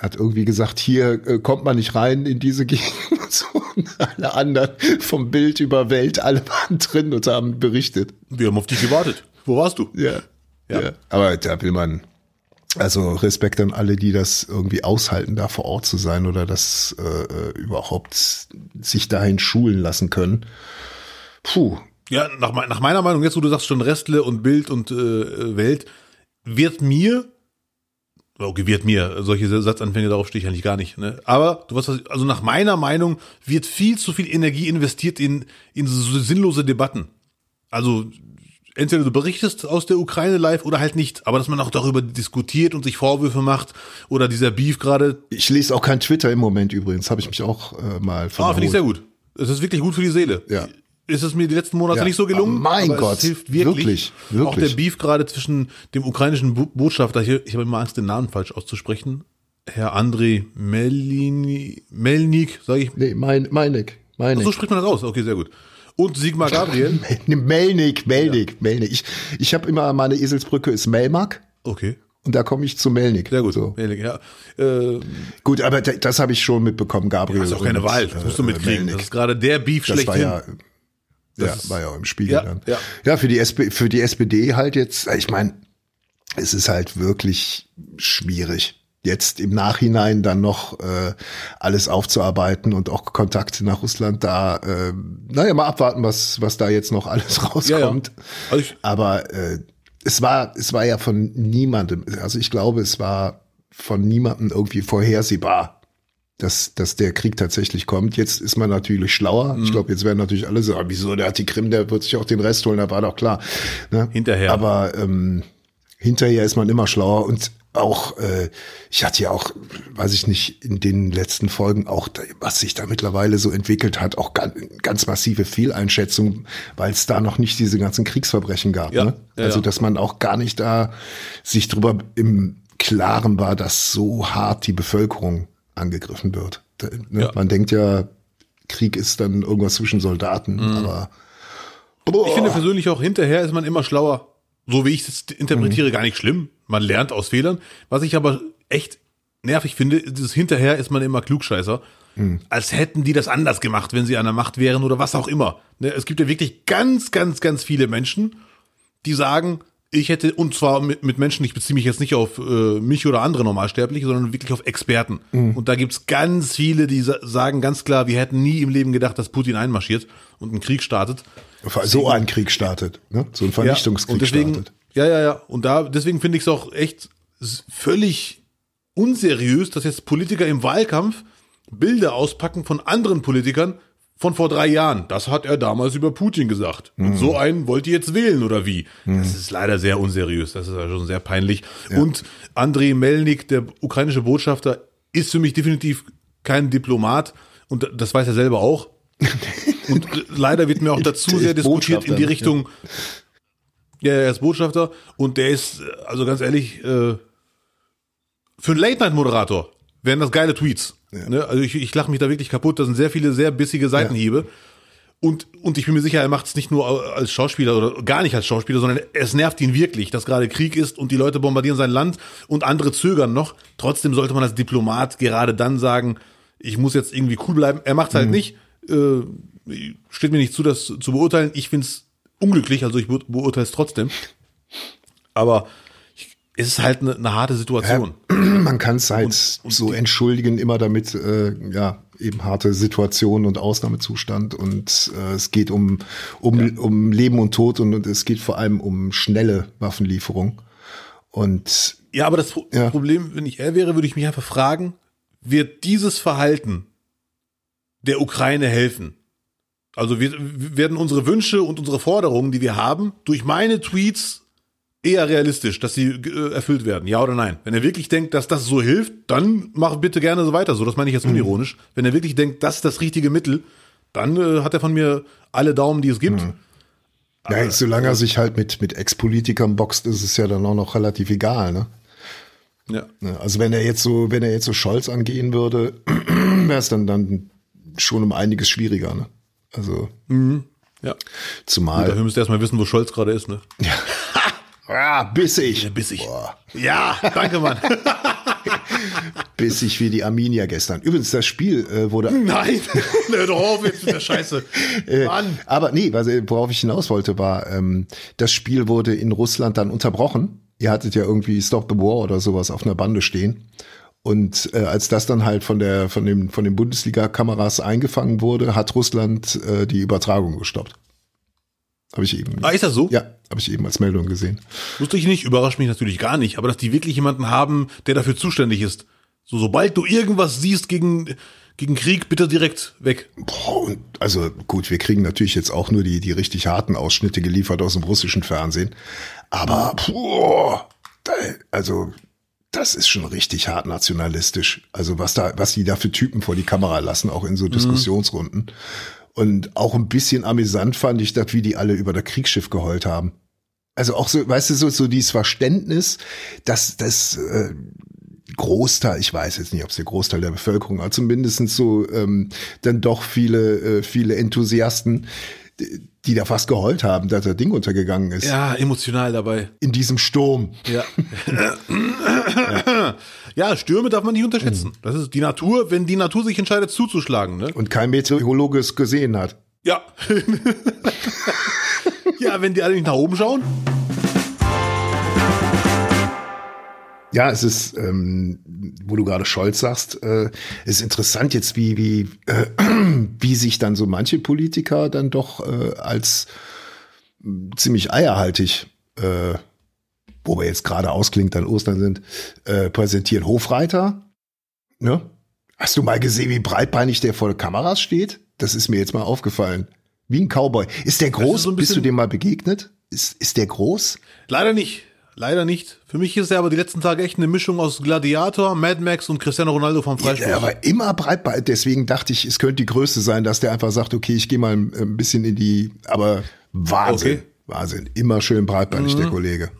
Hat irgendwie gesagt, hier äh, kommt man nicht rein in diese Gegend. und So, alle anderen vom Bild über Welt, alle waren drin und haben berichtet. Wir haben auf dich gewartet. Wo warst du? Ja. Ja. ja. Aber da will man also Respekt an alle, die das irgendwie aushalten, da vor Ort zu sein oder das äh, überhaupt sich dahin schulen lassen können. Puh, Ja, nach, nach meiner Meinung, jetzt wo du sagst schon Restle und Bild und äh, Welt, wird mir, okay, wird mir, solche Satzanfänge, darauf stehe ich eigentlich gar nicht, ne? Aber du weißt was, also nach meiner Meinung wird viel zu viel Energie investiert in, in so sinnlose Debatten. Also entweder du berichtest aus der Ukraine live oder halt nicht, aber dass man auch darüber diskutiert und sich Vorwürfe macht oder dieser Beef gerade, ich lese auch kein Twitter im Moment übrigens, habe ich mich auch äh, mal ah, finde ich sehr gut. Es ist wirklich gut für die Seele. Ja. Ist es mir die letzten Monate Ja. nicht so gelungen. Oh mein Gott, es hilft wirklich. wirklich, Auch wirklich. der Beef gerade zwischen dem ukrainischen Botschafter, hier, ich habe immer Angst, den Namen falsch auszusprechen, Herr Andrei Melini, Melnik, sage ich. Nee, mein, Meinig. Meinig. So spricht man das aus. Okay, sehr gut. Und Sigmar Gabriel. Melnik, Melnik, Melnik. Ich, ich habe immer, meine Eselsbrücke ist Melmark Okay, und da komme ich zu Melnik. sehr gut. So. Melnik, ja. Äh, Gut, aber da- das habe ich schon mitbekommen, Gabriel. das ist auch keine Wahl. Das musst du äh, mitkriegen. Melnik. Das ist gerade der Beef Das war schlechthin. Ja, ja, war ja auch im Spiegel Ja, dann. ja. ja für, die SP, für die SPD halt jetzt, ich meine, es ist halt wirklich schwierig. Jetzt im Nachhinein dann noch äh, alles aufzuarbeiten und auch Kontakte nach Russland da, äh, naja, mal abwarten, was, was da jetzt noch alles ja, ja. rauskommt. Also Aber äh, es war, es war ja von niemandem, also ich glaube, es war von niemandem irgendwie vorhersehbar, dass, dass der Krieg tatsächlich kommt. Jetzt ist man natürlich schlauer. Mhm. Ich glaube, jetzt werden natürlich alle sagen, wieso, der hat die Krim, der wird sich auch den Rest holen, da war doch klar. Ne? Hinterher. Aber ähm, hinterher ist man immer schlauer und auch, äh, ich hatte ja auch, weiß ich nicht, in den letzten Folgen auch, was sich da mittlerweile so entwickelt hat, auch ganz, ganz massive Fehleinschätzung, weil es da noch nicht diese ganzen Kriegsverbrechen gab. Ja, ne? ja, Also, dass man auch gar nicht da sich drüber im Klaren war, dass so hart die Bevölkerung angegriffen wird. Ne? Ja. Man denkt ja, Krieg ist dann irgendwas zwischen Soldaten, Mhm. aber Ich finde persönlich auch hinterher ist man immer schlauer. So wie ich es interpretiere, gar nicht schlimm. Man lernt aus Fehlern. Was ich aber echt nervig finde, ist hinterher ist man immer Klugscheißer. Als hätten die das anders gemacht, wenn sie an der Macht wären oder was auch immer. Ne, Es gibt ja wirklich ganz, ganz, ganz viele Menschen, die sagen, ich hätte, und zwar mit, mit Menschen, ich beziehe mich jetzt nicht auf äh, mich oder andere Normalsterbliche, sondern wirklich auf Experten. Und da gibt's ganz viele, die sa sagen ganz klar, wir hätten nie im Leben gedacht, dass Putin einmarschiert und einen Krieg startet. so ein Krieg startet, ne? so ein Vernichtungskrieg und deswegen, startet. Ja, ja, ja. Und da, deswegen finde ich es auch echt völlig unseriös, dass jetzt Politiker im Wahlkampf Bilder auspacken von anderen Politikern von vor drei Jahren. Das hat er damals über Putin gesagt. Mhm. Und so einen wollt ihr jetzt wählen oder wie? Das ist leider sehr unseriös. Das ist ja schon sehr peinlich. Und Andrei Melnik, der ukrainische Botschafter, ist für mich definitiv kein Diplomat. Und das weiß er selber auch. Und leider wird mir auch dazu sehr diskutiert in die Botschafter, Richtung, ja, er ist Botschafter und der ist, äh, also ganz ehrlich, äh, für einen Late-Night-Moderator wären das geile Tweets. Ne? Also ich, ich lache mich da wirklich kaputt. Da sind sehr viele sehr bissige Seitenhiebe. Und, und ich bin mir sicher, er macht es nicht nur als Schauspieler oder gar nicht als Schauspieler, sondern es nervt ihn wirklich, dass gerade Krieg ist und die Leute bombardieren sein Land und andere zögern noch. Trotzdem sollte man als Diplomat gerade dann sagen, ich muss jetzt irgendwie cool bleiben. Er macht es halt nicht. Äh, steht mir nicht zu, das zu beurteilen. Ich finde es unglücklich, also ich be beurteile es trotzdem. Aber es ist halt eine, eine harte Situation. Man kann es halt so entschuldigen, immer damit, äh, ja, eben harte Situation und Ausnahmezustand und äh, es geht um, um, um Leben und Tod und, und es geht vor allem um schnelle Waffenlieferung. Und Ja, aber das Pro Ja. Problem, wenn ich er wäre, würde ich mich einfach fragen, wird dieses Verhalten der Ukraine helfen? Also wir, werden unsere Wünsche und unsere Forderungen, die wir haben, durch meine Tweets eher realistisch, dass sie äh, erfüllt werden, ja oder nein? Wenn er wirklich denkt, dass das so hilft, dann mach bitte gerne so weiter. So, das meine ich jetzt unironisch. Wenn er wirklich denkt, das ist das richtige Mittel, dann äh, hat er von mir alle Daumen, die es gibt. ja, jetzt, solange er sich halt mit, mit Ex-Politikern boxt, ist es ja dann auch noch relativ egal, ne? Ja. Ne, Also wenn er jetzt so, wenn er jetzt so Scholz angehen würde, wäre es dann, dann schon um einiges schwieriger, ne? Also, Ja. zumal. Dafür müsst ihr erstmal wissen, wo Scholz gerade ist, ne? Ah, bissig. Bissig. Boah. Ja, danke, Mann. Bissig wie die Arminia gestern. Übrigens, das Spiel äh, wurde. Nein, hör doch auf jetzt mit der Scheiße. Äh, Mann. aber nee, was, äh, worauf ich hinaus wollte, war, ähm, das Spiel wurde in Russland dann unterbrochen. Ihr hattet ja irgendwie Stop the War oder sowas auf einer Bande stehen. Und äh, als das dann halt von der von dem von den Bundesliga-Kameras eingefangen wurde, hat Russland äh, die Übertragung gestoppt. Habe ich eben. Ah, ist das so? Ja, habe ich eben als Meldung gesehen. Wusste ich nicht, überrascht mich natürlich gar nicht, aber dass die wirklich jemanden haben, der dafür zuständig ist. So, sobald du irgendwas siehst gegen, gegen Krieg, bitte direkt weg. Boah, und also gut, wir kriegen natürlich jetzt auch nur die, die richtig harten Ausschnitte geliefert aus dem russischen Fernsehen. Aber, boah, da, also, das ist schon richtig hart nationalistisch. Also, was da, was die da für Typen vor die Kamera lassen, auch in so Diskussionsrunden. Und auch ein bisschen amüsant fand ich das, wie die alle über das Kriegsschiff geheult haben. Also auch so, weißt du, so, so dieses Verständnis, dass das äh, Großteil, ich weiß jetzt nicht, ob es der Großteil der Bevölkerung, aber zumindest so ähm, dann doch viele, äh, viele Enthusiasten, die, da fast geheult haben, dass das Ding untergegangen ist. Ja, emotional dabei. In diesem Sturm. Ja. ja, Stürme darf man nicht unterschätzen. Das ist die Natur, wenn die Natur sich entscheidet zuzuschlagen. Ne? Und kein Meteorologe es gesehen hat. Ja. ja, wenn die alle nicht nach oben schauen. Ja, es ist, ähm, wo du gerade Scholz sagst, äh, ist interessant jetzt, wie wie äh, wie sich dann so manche Politiker dann doch äh, als ziemlich eierhaltig, äh, wo wir jetzt gerade ausklingt, dann Ostern sind, äh, präsentieren. Hofreiter, ne? Hast du mal gesehen, wie breitbeinig der vor Kameras steht? Das ist mir jetzt mal aufgefallen. Wie ein Cowboy. Ist der groß? so ein Bist du dem mal begegnet? Ist, ist der groß? Leider nicht. Leider nicht. Für mich ist er aber die letzten Tage echt eine Mischung aus Gladiator, Mad Max und Cristiano Ronaldo vom Freispruch. Ja, aber immer breitbeinig. Deswegen dachte ich, es könnte die Größe sein, dass der einfach sagt, okay, ich gehe mal ein ein bisschen in die, aber Wahnsinn, Okay. Mhm. Wahnsinn. Immer schön breitbeinig, der Kollege.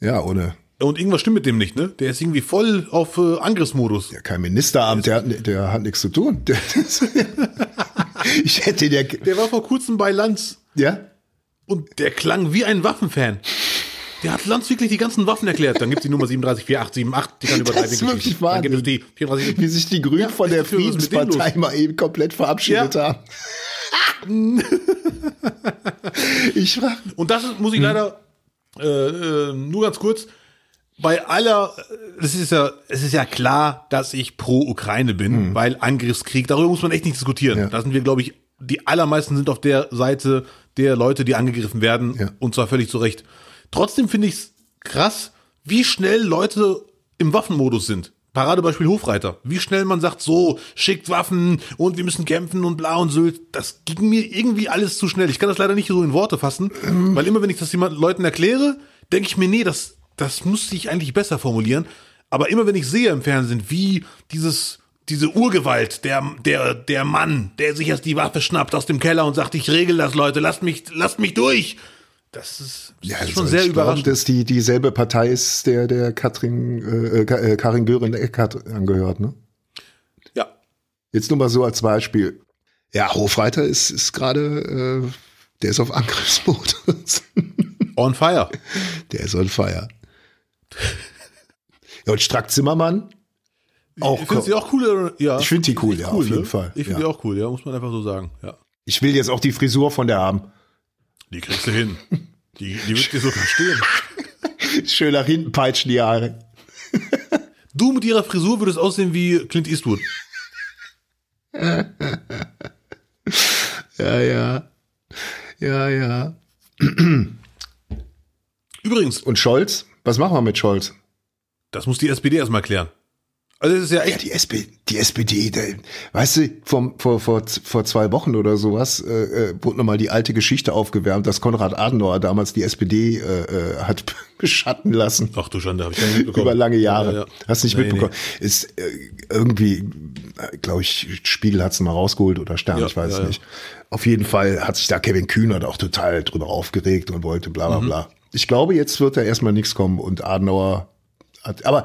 Ja, ohne Und irgendwas stimmt mit dem nicht, ne? Der ist irgendwie voll auf äh, Angriffsmodus. ja, kein Ministeramt, der, hat- der hat nichts zu tun. Der, ich hätte der, Der war vor kurzem bei Lanz ja, und der klang wie ein Waffenfan. Der hat Lanz wirklich die ganzen Waffen erklärt. Dann gibt es die Nummer 374878, die kann über Das ist wirklich schießen. Dann gibt es die 34. wie sich die Grünen Ja, von der Friedenspartei mal eben komplett verabschiedet Ja. haben. ich frage, Und das muss ich leider äh, äh, nur ganz kurz. Bei aller, es ist ja, es ist ja klar, dass ich pro Ukraine bin, weil Angriffskrieg, darüber muss man echt nicht diskutieren. Ja. Da sind wir, glaube ich, die allermeisten sind auf der Seite der Leute, die angegriffen werden, Ja. und zwar völlig zu Recht. Trotzdem finde ich es krass, wie schnell Leute im Waffenmodus sind. Paradebeispiel Hofreiter. Wie schnell man sagt, so, schickt Waffen und wir müssen kämpfen und bla und Sylt. Das ging mir irgendwie alles zu schnell. Ich kann das leider nicht so in Worte fassen, weil immer wenn ich das jemanden Leuten erkläre, denke ich mir, nee, das, das müsste ich eigentlich besser formulieren. Aber immer wenn ich sehe im Fernsehen, wie dieses, diese Urgewalt, der, der, der Mann, der sich erst die Waffe schnappt aus dem Keller und sagt, ich regel das, Leute, lasst mich, lasst mich durch. Das ist, Ja, ist also schon sehr überraschend. dass die dieselbe Partei ist, der der Katrin, äh, Ka- äh, Karin Göring Eckhardt angehört, ne? ja. Jetzt nur mal so als Beispiel. Ja, Hofreiter ist, ist gerade, äh, der ist auf Angriffsmodus. On fire. der ist on fire. Ja, und Strack Zimmermann, auch, Findest du die auch cool? Oder? Ja. Ich find die cool, ja, auf jeden Fall, Ich finde ja. die auch cool, ja, muss man einfach so sagen. Ja. ich will jetzt auch die Frisur von der haben. Die kriegst du hin. Die, die wird dir sogar stehen. Schön nach hinten peitschen die Haare. Du mit ihrer Frisur würdest aussehen wie Clint Eastwood. Ja, ja. Ja, ja. Übrigens, Und Scholz? Was machen wir mit Scholz? das muss die SPD erstmal klären. Also das ist ja Ja, echt. die, SP, die SPD, der, weißt du, vom, vor, vor, vor zwei Wochen oder sowas äh, äh, wurde nochmal die alte Geschichte aufgewärmt, dass Konrad Adenauer damals die SPD äh, äh, hat beschatten lassen. Ach du Schande, habe ich gar nicht mitbekommen. Über lange Jahre. Ja, ja. Hast nicht Nee, mitbekommen. Ist äh, irgendwie, glaube ich, Spiegel hat's mal rausgeholt oder Stern, Ja, ich weiß ja, es ja. nicht. Auf jeden Fall hat sich da Kevin Kühnert auch total drüber aufgeregt und wollte bla bla Mhm. bla. Ich glaube, jetzt wird da erstmal nichts kommen und Adenauer aber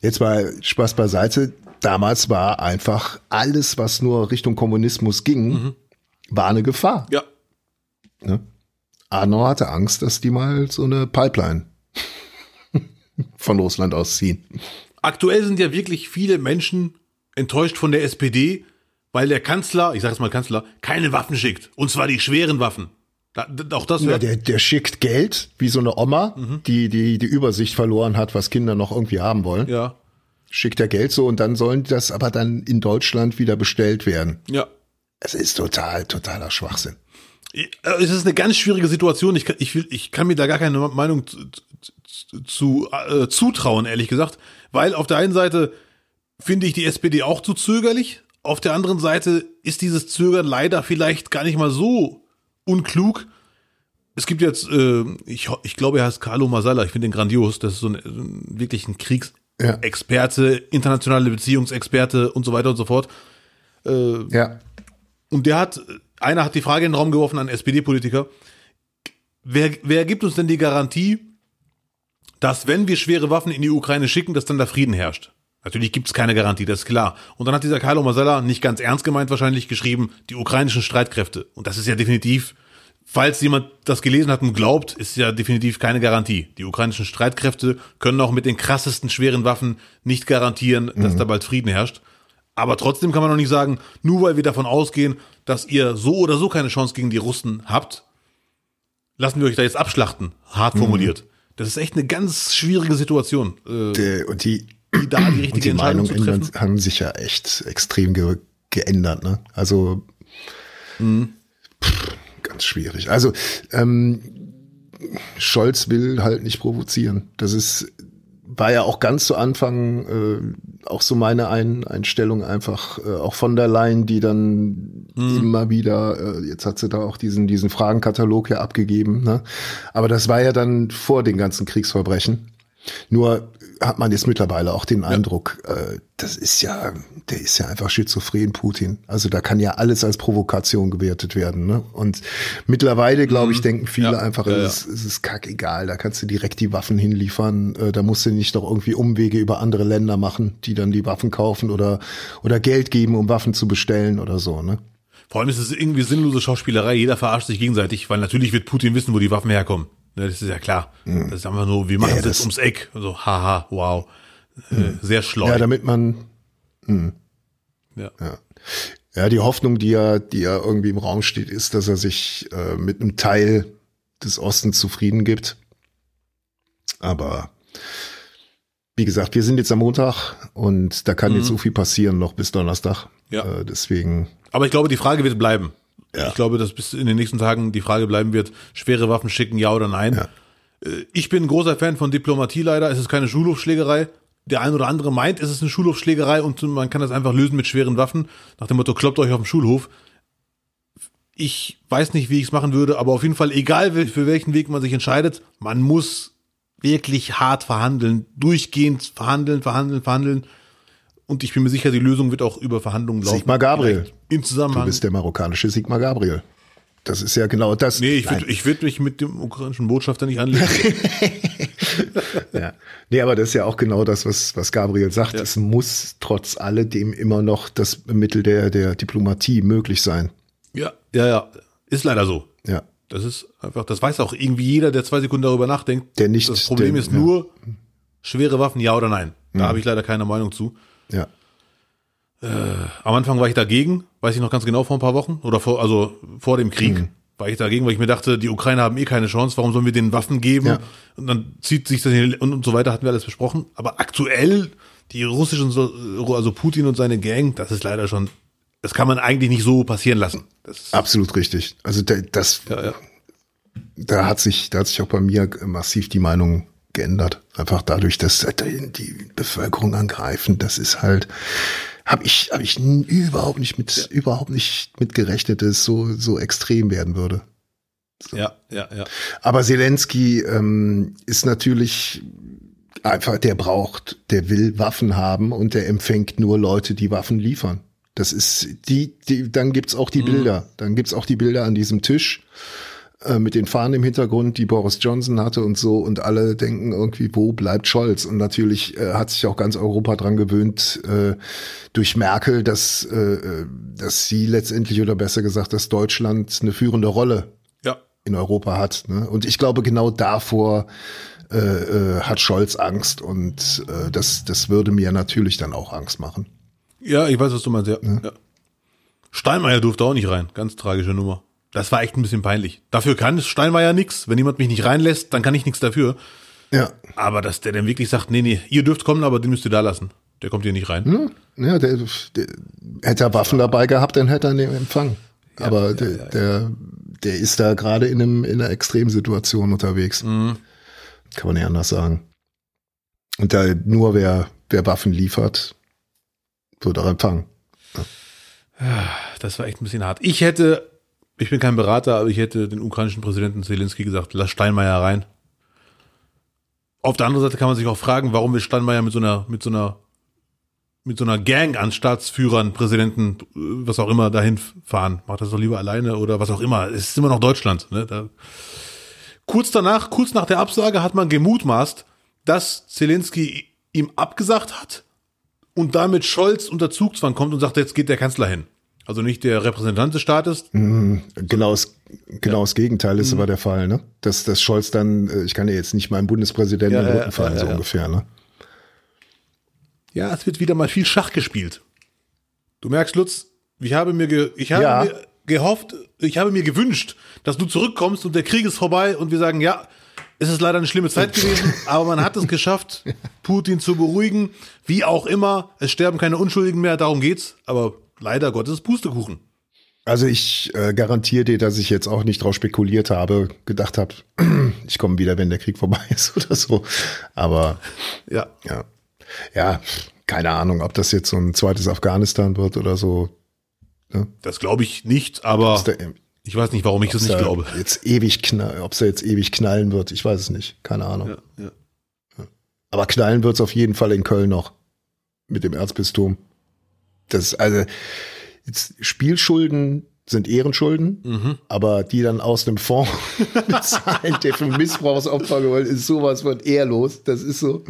jetzt mal Spaß beiseite. Damals war einfach alles, was nur Richtung Kommunismus ging, Mhm. war eine Gefahr. Ja. Ne? Adenauer hatte Angst, dass die mal so eine Pipeline von Russland ausziehen. Aktuell sind ja wirklich viele Menschen enttäuscht von der SPD, weil der Kanzler, ich sage jetzt mal Kanzler, keine Waffen schickt. Und zwar die schweren Waffen. Da, auch das Ja, der, der schickt Geld, wie so eine Oma, die, die die Übersicht verloren hat, was Kinder noch irgendwie haben wollen. ja. Schickt er Geld so und dann sollen das aber dann in Deutschland wieder bestellt werden. Ja. Es ist total, totaler Schwachsinn. Äh, Es ist eine ganz schwierige Situation. Ich kann, ich will, ich kann mir da gar keine Meinung zu, zu, zu äh, zutrauen, ehrlich gesagt. Weil auf der einen Seite finde ich die SPD auch zu zögerlich. Auf der anderen Seite ist dieses Zögern leider vielleicht gar nicht mal so unklug. Es gibt jetzt, äh, ich, ich glaube, er heißt Carlo Masala. Ich finde den grandios. Das ist so ein, so ein wirklich ein Kriegsexperte, internationale Beziehungsexperte und so weiter und so fort. Ja. Und der hat einer hat die Frage in den Raum geworfen an SPD-Politiker. Wer, wer gibt uns denn die Garantie, dass wenn wir schwere Waffen in die Ukraine schicken, dass dann da Frieden herrscht? Natürlich gibt es keine Garantie, das ist klar. Und dann hat dieser Carlo Masella, nicht ganz ernst gemeint wahrscheinlich, geschrieben, die ukrainischen Streitkräfte. Und das ist ja definitiv, falls jemand das gelesen hat und glaubt, ist ja definitiv keine Garantie. Die ukrainischen Streitkräfte können auch mit den krassesten schweren Waffen nicht garantieren, dass da bald Frieden herrscht. Aber trotzdem kann man noch nicht sagen, nur weil wir davon ausgehen, dass ihr so oder so keine Chance gegen die Russen habt, lassen wir euch da jetzt abschlachten, hart formuliert. Das ist echt eine ganz schwierige Situation, äh, und die, die da die und richtige die Entscheidung Meinungen zu treffen. ändern, haben sich ja echt extrem ge geändert. Ne? Also Mhm. pff, ganz schwierig. Also ähm, Scholz will halt nicht provozieren. Das ist war ja auch ganz zu Anfang äh, auch so meine Ein Einstellung einfach äh, auch von der Leyen, die dann immer wieder äh, jetzt hat sie da auch diesen diesen Fragenkatalog ja abgegeben, ne? Aber das war ja dann vor den ganzen Kriegsverbrechen. Nur hat man jetzt mittlerweile auch den Eindruck, äh, das ist ja, der ist ja einfach schizophren, Putin. Also da kann ja alles als Provokation gewertet werden. Ne? Und mittlerweile, glaube ich, denken viele Mhm. Ja, einfach, ja, es, ist- es ist kackegal, da kannst du direkt die Waffen hinliefern, äh, da musst du nicht noch irgendwie Umwege über andere Länder machen, die dann die Waffen kaufen oder, oder Geld geben, um Waffen zu bestellen oder so. Ne? Vor allem ist es irgendwie sinnlose Schauspielerei. Jeder verarscht sich gegenseitig, weil natürlich wird Putin wissen, wo die Waffen herkommen. Ne, Das ist ja klar. Das ist einfach nur, wir machen Ja, es jetzt das- ums Eck. Also, haha, wow. Äh, sehr schlau. Ja, damit man ja. Ja. Ja, die Hoffnung, die ja, die ja irgendwie im Raum steht, ist, dass er sich äh, mit einem Teil des Ostens zufrieden gibt. Aber wie gesagt, wir sind jetzt am Montag und da kann jetzt so viel passieren noch bis Donnerstag. Ja. Äh, deswegen, Aber ich glaube, die Frage wird bleiben. Ja. Ich glaube, dass bis in den nächsten Tagen die Frage bleiben wird, schwere Waffen schicken, ja oder nein. Ja. Äh, Ich bin ein großer Fan von Diplomatie leider. Es ist keine Schulhofschlägerei. Der ein oder andere meint, es ist eine Schulhofschlägerei und man kann das einfach lösen mit schweren Waffen. Nach dem Motto, kloppt euch auf dem Schulhof. Ich weiß nicht, wie ich es machen würde, aber auf jeden Fall, egal für welchen Weg man sich entscheidet, man muss wirklich hart verhandeln, durchgehend verhandeln, verhandeln, verhandeln. Und ich bin mir sicher, die Lösung wird auch über Verhandlungen laufen. Sigmar Gabriel. Vielleicht Im du Zusammenhang. bist der marokkanische Sigmar Gabriel. Das ist ja genau das. Nee, ich würde ich würd mich mit dem ukrainischen Botschafter nicht anlegen. Ja. Nee, aber das ist ja auch genau das, was, was Gabriel sagt. Ja. Es muss trotz alledem immer noch das Mittel der, der Diplomatie möglich sein. ja, ja, ja. Ist leider so. Ja. Das ist einfach, das weiß auch irgendwie jeder, der zwei Sekunden darüber nachdenkt. Der nicht- Das Problem der- ist ja. Mhm. nur, schwere Waffen, ja oder nein. Da habe ich leider keine Meinung zu. Ja. Am Anfang war ich dagegen, weiß ich noch ganz genau, vor ein paar Wochen. Oder vor, also vor dem Krieg Mhm. war ich dagegen, weil ich mir dachte, die Ukrainer haben eh keine Chance, warum sollen wir denen Waffen geben? Ja. Und dann zieht sich das hin und, und so weiter, hatten wir alles besprochen. Aber aktuell, die russischen, so- also Putin und seine Gang, das ist leider schon, das kann man eigentlich nicht so passieren lassen. Absolut richtig. Also da- das, ja, ja. da hat sich, da hat sich auch bei mir massiv die Meinung geändert. Einfach dadurch, dass die Bevölkerung angreifen. Das ist halt, habe ich, habe ich überhaupt nicht mit, überhaupt nicht mit gerechnet, dass es so, so extrem werden würde. ja, ja, ja. Aber Zelensky ähm, ist natürlich einfach, der braucht, der will Waffen haben und der empfängt nur Leute, die Waffen liefern. Das ist die, die dann gibt's auch die Bilder. Dann gibt's auch die Bilder an diesem Tisch mit den Fahnen im Hintergrund, die Boris Johnson hatte und so. Und alle denken irgendwie, wo bleibt Scholz? Und natürlich äh, hat sich auch ganz Europa dran gewöhnt äh, durch Merkel, dass, äh, äh, dass sie letztendlich oder besser gesagt, dass Deutschland eine führende Rolle Ja, in Europa hat. Ne? Und ich glaube, genau davor äh, äh, hat Scholz Angst und äh, das, das würde mir natürlich dann auch Angst machen. Ja, ich weiß, was du meinst, ja. ja. Steinmeier durfte auch nicht rein. Ganz tragische Nummer. Das war echt ein bisschen peinlich. Dafür kann Steinmeier nix. Wenn jemand mich nicht reinlässt, dann kann ich nichts dafür. Ja, Aber dass der dann wirklich sagt, nee, nee, ihr dürft kommen, aber den müsst ihr da lassen. Der kommt hier nicht rein. ja der, der, hätte er Waffen dabei gehabt, dann hätte er den empfangen. Aber der, der, der ist da gerade in, einem, in einer Extremsituation unterwegs. Mhm. Kann man nicht anders sagen. Und da nur wer, wer Waffen liefert, wird auch empfangen. Das war echt ein bisschen hart. Ich hätte, ich bin kein Berater, aber ich hätte den ukrainischen Präsidenten Zelensky gesagt, lass Steinmeier rein. Auf der anderen Seite kann man sich auch fragen, warum will Steinmeier mit so einer, mit so einer mit so einer Gang an Staatsführern, Präsidenten, äh, was auch immer, dahin fahren. Macht das doch lieber alleine oder was auch immer. Es ist immer noch Deutschland. Ne? Da. Kurz danach, kurz nach der Absage, hat man gemutmaßt, dass Zelensky ihm abgesagt hat und damit Scholz unter Zugzwang kommt und sagt, jetzt geht der Kanzler hin. Also nicht der Repräsentant des Staates. Mhm, genau das, genau ja. das Gegenteil ist mhm. aber der Fall, ne? Dass, dass Scholz dann, äh, ich kann ja jetzt nicht meinen Bundespräsidenten ja, in den Rücken fallen, ja, so ungefähr, ne? Ja, es wird wieder mal viel Schach gespielt. Du merkst, Lutz, ich habe mir, ge ich habe ja. mir gehofft, ich habe mir gewünscht, dass du zurückkommst und der Krieg ist vorbei und wir sagen, ja, es ist leider eine schlimme Zeit gewesen, aber man hat es geschafft, Putin zu beruhigen. Wie auch immer, es sterben keine Unschuldigen mehr, darum geht's. Aber leider Gottes Pustekuchen. Also ich äh, garantiere dir, dass ich jetzt auch nicht drauf spekuliert habe, gedacht habe, ich komme wieder, wenn der Krieg vorbei ist oder so. Aber ja, ja. Ja, keine Ahnung, ob das jetzt so ein zweites Afghanistan wird oder so. Ne? Das glaube ich nicht, aber da, ich weiß nicht, warum ich das nicht glaube. Jetzt ewig knall, ob es jetzt ewig knallen wird, ich weiß es nicht. Keine Ahnung. Ja, ja. Aber knallen wird es auf jeden Fall in Köln noch. Mit dem Erzbistum. Das, also, jetzt Spielschulden sind Ehrenschulden, mhm. aber die dann aus dem Fonds bezahlen, der für Missbrauchsopfer gewollt ist, sowas von ehrlos. Das ist so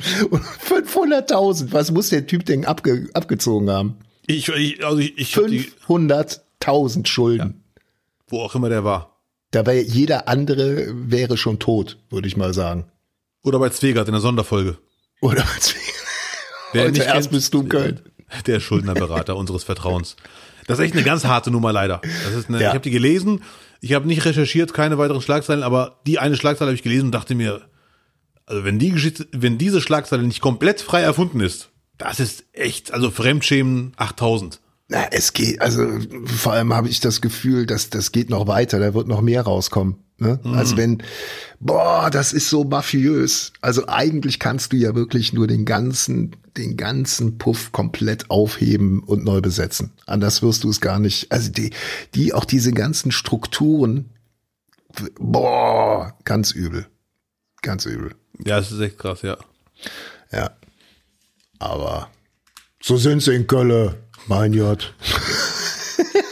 500.000. Was muss der Typ denn abge, abgezogen haben? Ich, ich also ich, ich 500.000 Schulden. Ja. Wo auch immer der war. Da wäre jeder andere wäre schon tot, würde ich mal sagen. Oder bei Zwegert in der Sonderfolge. Oder bei Zwegert. Wer Heute erst bist du Köln. Der Schuldnerberater unseres Vertrauens. Das ist echt eine ganz harte Nummer leider. Das ist eine, ja. Ich habe die gelesen, ich habe nicht recherchiert, keine weiteren Schlagzeilen, aber die eine Schlagzeile habe ich gelesen und dachte mir, also wenn die Geschichte, wenn diese Schlagzeile nicht komplett frei erfunden ist, das ist echt, also Fremdschämen 8000. Na, es geht, also vor allem habe ich das Gefühl, dass das geht noch weiter, da wird noch mehr rauskommen. Ne? Mhm. Also wenn, boah, das ist so mafiös. Also eigentlich kannst du ja wirklich nur den ganzen, den ganzen Puff komplett aufheben und neu besetzen. Anders wirst du es gar nicht. Also die, die, auch diese ganzen Strukturen, boah, ganz übel. Ganz übel. Ja, das ist echt krass, ja. Ja. Aber so sind sie in Köln, mein Gott.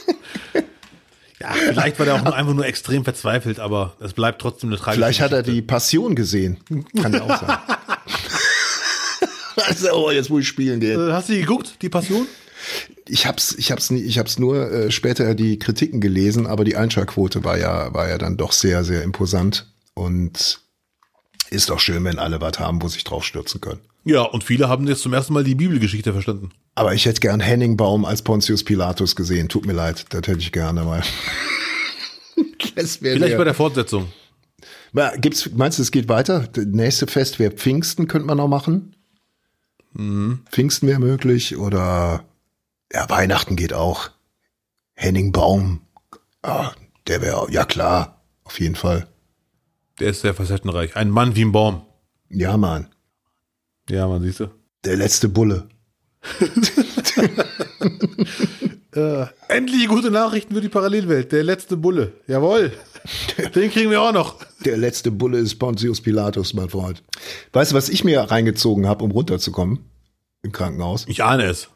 Ja, vielleicht war der auch nur einfach nur extrem verzweifelt, aber es bleibt trotzdem eine tragische Vielleicht hat er die Passion gesehen. Kann ja auch sein. also, oh, jetzt muss ich spielen gehen. Äh, hast du die geguckt, die Passion? Ich hab's, ich hab's nie, ich hab's nur äh, später die Kritiken gelesen, aber die Einschaltquote war ja, war ja dann doch sehr, sehr imposant und ist doch schön, wenn alle was haben, wo sich drauf stürzen können. Ja, und viele haben jetzt zum ersten Mal die Bibelgeschichte verstanden. Aber ich hätte gern Henning Baum als Pontius Pilatus gesehen. Tut mir leid, das hätte ich gerne mal. Vielleicht der. bei der Fortsetzung. Gibt's, meinst du, es geht weiter? Das nächste Fest wäre Pfingsten, könnte man noch machen. Mhm. Pfingsten wäre möglich oder ja, Weihnachten geht auch. Henning Baum, ah, der wäre, ja klar, auf jeden Fall. Der ist sehr facettenreich. Ein Mann wie ein Baum. Ja, Mann. Ja, man siehst du. Der letzte Bulle. äh, endlich gute Nachrichten für die Parallelwelt. Der letzte Bulle. Jawohl. Den kriegen wir auch noch. Der letzte Bulle ist Pontius Pilatus, mein Freund. Weißt du, was ich mir reingezogen habe, um runterzukommen? Im Krankenhaus? Ich ahne es.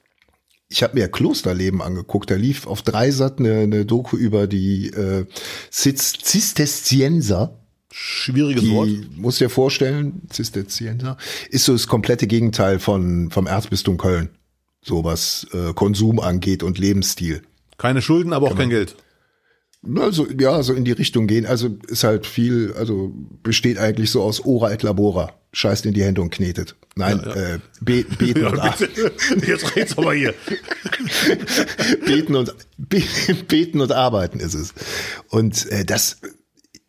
Ich habe mir Klosterleben angeguckt. Da lief auf Dreisat eine, eine Doku über die äh, Zisterzienser Schwieriges die, Wort. Muss dir vorstellen, Zisterzienser ist so das komplette Gegenteil von vom Erzbistum Köln, so was äh, Konsum angeht und Lebensstil. Keine Schulden, aber auch kein Geld. Also ja, so in die Richtung gehen. Also ist halt viel, also besteht eigentlich so aus Ora et Labora. Scheißt in die Hände und knetet. Nein, ja, ja. Äh, be beten und arbeiten. Jetzt red's aber hier. beten und be beten und arbeiten ist es. Und äh, das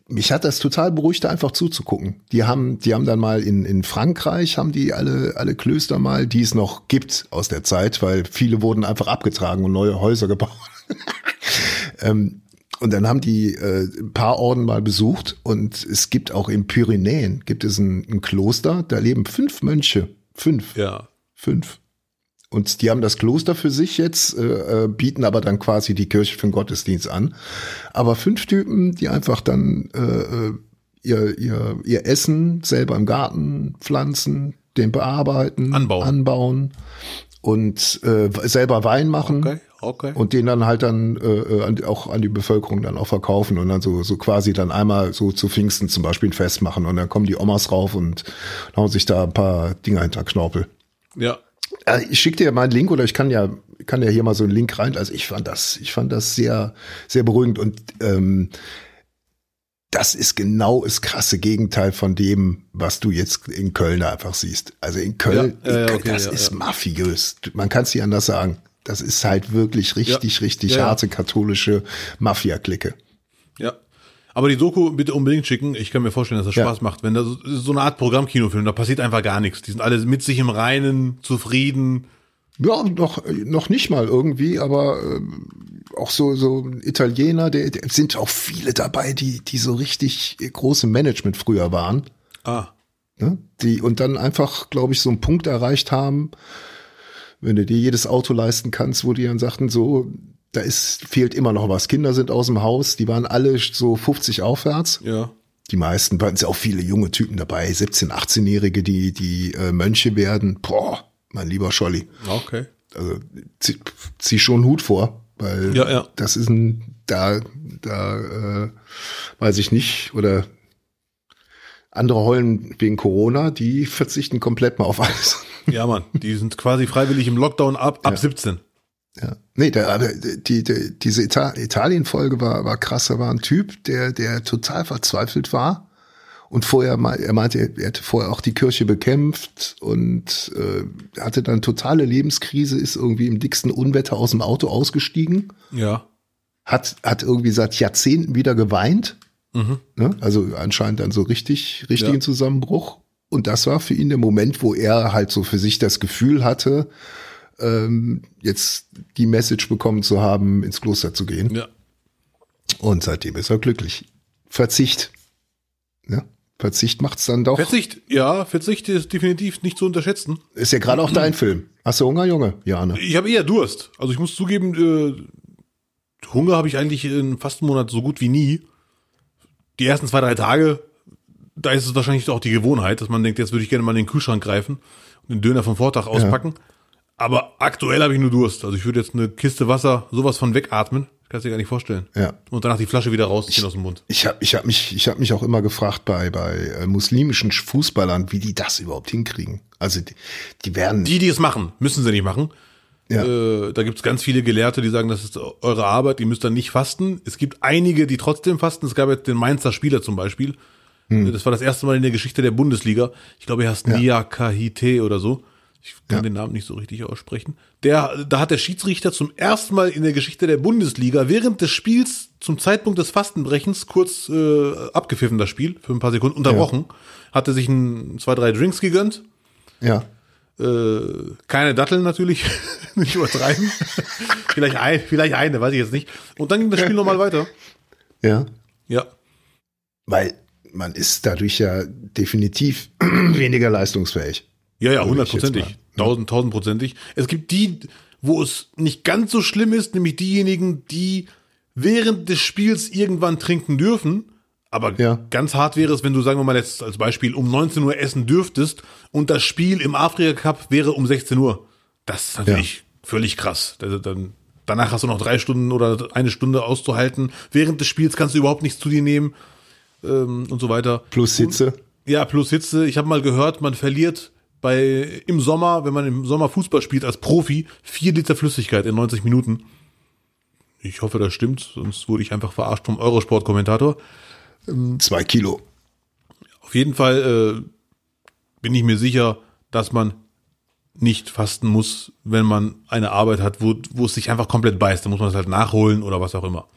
mich hat das total beruhigt, da einfach zuzugucken. Die haben, die haben dann mal in, in Frankreich, haben die alle, alle Klöster mal, die es noch gibt aus der Zeit, weil viele wurden einfach abgetragen und neue Häuser gebaut. ähm, und dann haben die äh, ein paar Orden mal besucht und es gibt auch in Pyrenäen, gibt es ein, ein Kloster, da leben fünf Mönche. Fünf. Ja. Fünf. Und die haben das Kloster für sich jetzt, äh, äh, bieten aber dann quasi die Kirche für den Gottesdienst an. Aber fünf Typen, die einfach dann äh, äh, ihr, ihr, ihr Essen selber im Garten pflanzen, den bearbeiten, anbauen. anbauen und äh, selber Wein machen. Okay, okay. Und den dann halt dann äh, an, auch an die Bevölkerung dann auch verkaufen und dann so, so quasi dann einmal so zu Pfingsten zum Beispiel ein Fest machen und dann kommen die Omas rauf und hauen sich da ein paar Dinger hinter Knorpel. Ja. Äh, Ich schicke dir mal einen Link oder ich kann ja, kann ja hier mal so einen Link rein. Also ich fand das, ich fand das sehr, sehr beruhigend und ähm, das ist genau das krasse Gegenteil von dem, was du jetzt in Köln einfach siehst. Also in Köln, Ja, in Köln okay, das ja, ist ja. mafiös. Man kann es nicht anders sagen. Das ist halt wirklich richtig, richtig harte katholische Mafia-Clique. Aber die Doku bitte unbedingt schicken. Ich kann mir vorstellen, dass das Ja. Spaß macht. Wenn da so, eine Art Programmkinofilm, da passiert einfach gar nichts. Die sind alle mit sich im Reinen, zufrieden. Ja, noch, noch nicht mal irgendwie, aber ähm, auch so, so Italiener, der, der sind auch viele dabei, die, die so richtig große Management früher waren. Ah. Ne? Die und dann einfach, glaube ich, so einen Punkt erreicht haben, wenn du dir jedes Auto leisten kannst, wo die dann sagten, so, da ist, fehlt immer noch was. Kinder sind aus dem Haus, die waren alle so 50 aufwärts. Ja. Die meisten waren ja auch viele junge Typen dabei, 17-, 18-Jährige, die, die äh, Mönche werden. Boah, mein lieber Scholli. Okay. Also zieh, zieh schon einen Hut vor, weil Ja, ja. das ist ein, da, da äh, weiß ich nicht, oder andere heulen wegen Corona, die verzichten komplett mal auf alles. Ja, Mann. Die sind quasi freiwillig im Lockdown ab, ab Ja. 17. Ja. Nee, der, die, die, diese Ita Italien-Folge war, war krass. Da war ein Typ, der, der total verzweifelt war. Und vorher, mal- er meinte, er hätte vorher auch die Kirche bekämpft und äh, hatte dann totale Lebenskrise, ist irgendwie im dicksten Unwetter aus dem Auto ausgestiegen. Ja. hat, hat irgendwie seit Jahrzehnten wieder geweint. Mhm. Ne? Also anscheinend dann so richtig, richtigen Ja. Zusammenbruch. Und das war für ihn der Moment, wo er halt so für sich das Gefühl hatte, ähm, jetzt die Message bekommen zu haben, ins Kloster zu gehen. Ja. Und seitdem ist er glücklich. Verzicht. Ja? Verzicht macht's dann doch. Verzicht, ja, Verzicht ist definitiv nicht zu unterschätzen. Ist ja gerade auch dein Film. Hast du Hunger, Junge? Ja, ne? Ich habe eher Durst. Also ich muss zugeben, äh, Hunger habe ich eigentlich in fast einem Monat so gut wie nie. Die ersten zwei, drei Tage, da ist es wahrscheinlich auch die Gewohnheit, dass man denkt, jetzt würde ich gerne mal in den Kühlschrank greifen und den Döner vom Vortag auspacken. Aber aktuell habe ich nur Durst. Also ich würde jetzt eine Kiste Wasser sowas von wegatmen. Kannst du dir gar nicht vorstellen. Ja. Und danach die Flasche wieder rausziehen aus dem Mund. Ich habe ich hab mich, ich hab mich auch immer gefragt bei, bei äh, muslimischen Fußballern, wie die das überhaupt hinkriegen. Also die, die werden. Die, die es machen, müssen sie nicht machen. Ja. Äh, da gibt es ganz viele Gelehrte, die sagen, das ist eure Arbeit, ihr müsst dann nicht fasten. Es gibt einige, die trotzdem fasten. Es gab jetzt den Mainzer Spieler zum Beispiel. Hm. Das war das erste Mal in der Geschichte der Bundesliga. Ich glaube, er heißt Nia Kahite oder so. Ich kann Ja. den Namen nicht so richtig aussprechen. Der, da hat der Schiedsrichter zum ersten Mal in der Geschichte der Bundesliga während des Spiels zum Zeitpunkt des Fastenbrechens kurz äh, abgepfiffen, das Spiel, für ein paar Sekunden unterbrochen. Hatte sich ein, zwei, drei Drinks gegönnt. ja. Äh, keine Datteln natürlich, nicht übertreiben. vielleicht, ein, vielleicht eine, weiß ich jetzt nicht. Und dann ging das Spiel nochmal weiter. Ja. Ja. Weil man ist dadurch ja definitiv weniger leistungsfähig. Ja, ja, hundertprozentig. Tausend, tausendprozentig. Es gibt die, wo es nicht ganz so schlimm ist, nämlich diejenigen, die während des Spiels irgendwann trinken dürfen. Aber Ja. ganz hart wäre es, wenn du, sagen wir mal jetzt als Beispiel, um 19 Uhr essen dürftest und das Spiel im Afrika Cup wäre um 16 Uhr. Das ist natürlich völlig krass. Also dann, danach hast du noch drei Stunden oder eine Stunde auszuhalten. Während des Spiels kannst du überhaupt nichts zu dir nehmen ähm, und so weiter. Plus Hitze. Ja, plus Hitze. Ich habe mal gehört, man verliert bei im Sommer, wenn man im Sommer Fußball spielt als Profi, vier Liter Flüssigkeit in 90 Minuten. Ich hoffe, das stimmt, sonst wurde ich einfach verarscht vom Eurosport-Kommentator. Zwei Kilo. Auf jeden Fall äh, bin ich mir sicher, dass man nicht fasten muss, wenn man eine Arbeit hat, wo, wo es sich einfach komplett beißt. Da muss man es halt nachholen oder was auch immer.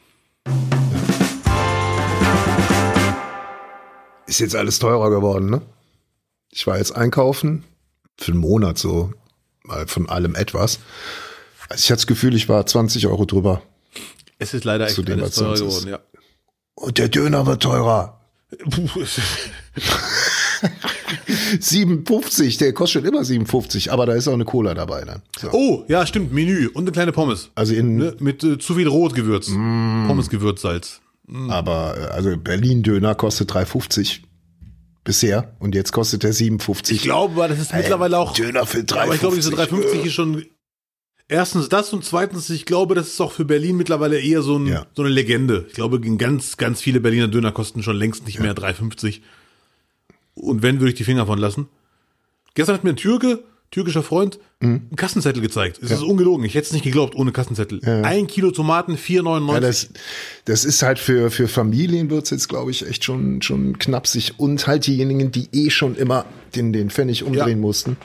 Ist jetzt alles teurer geworden, ne? Ich war jetzt einkaufen, für einen Monat so, mal von allem etwas. Also ich hatte das Gefühl, ich war 20 Euro drüber. Es ist leider echt alles teurer geworden, ja. Und der Döner wird teurer. Puh, 57, der kostet immer 57, aber da ist auch eine Cola dabei dann. So. oh, ja, stimmt, Menü und eine kleine Pommes. Also in, Ne? Mit äh, zu viel Rotgewürz. Pommesgewürzsalz. aber äh, also Berlin-Döner kostet 3,50 bisher und jetzt kostet der 57. Ich glaube, das ist mittlerweile auch. Döner für Ja, aber ich glaube, diese 3,50. 3,50 ist schon Erstens das und zweitens, ich glaube, das ist auch für Berlin mittlerweile eher so, ein, Ja. so eine Legende. Ich glaube, ganz, ganz viele Berliner Döner kosten schon längst nicht mehr 3,50. Und wenn, würde ich die Finger von lassen. Gestern hat mir ein Türke, türkischer Freund, Mhm. einen Kassenzettel gezeigt. Es ist ungelogen. Ich hätte es nicht geglaubt ohne Kassenzettel. Ein Kilo Tomaten, 4,99. Ja, das, das ist halt für, für Familien wird's jetzt, glaube ich, echt schon, schon knapsig. Und halt diejenigen, die eh schon immer den, den Pfennig umdrehen mussten.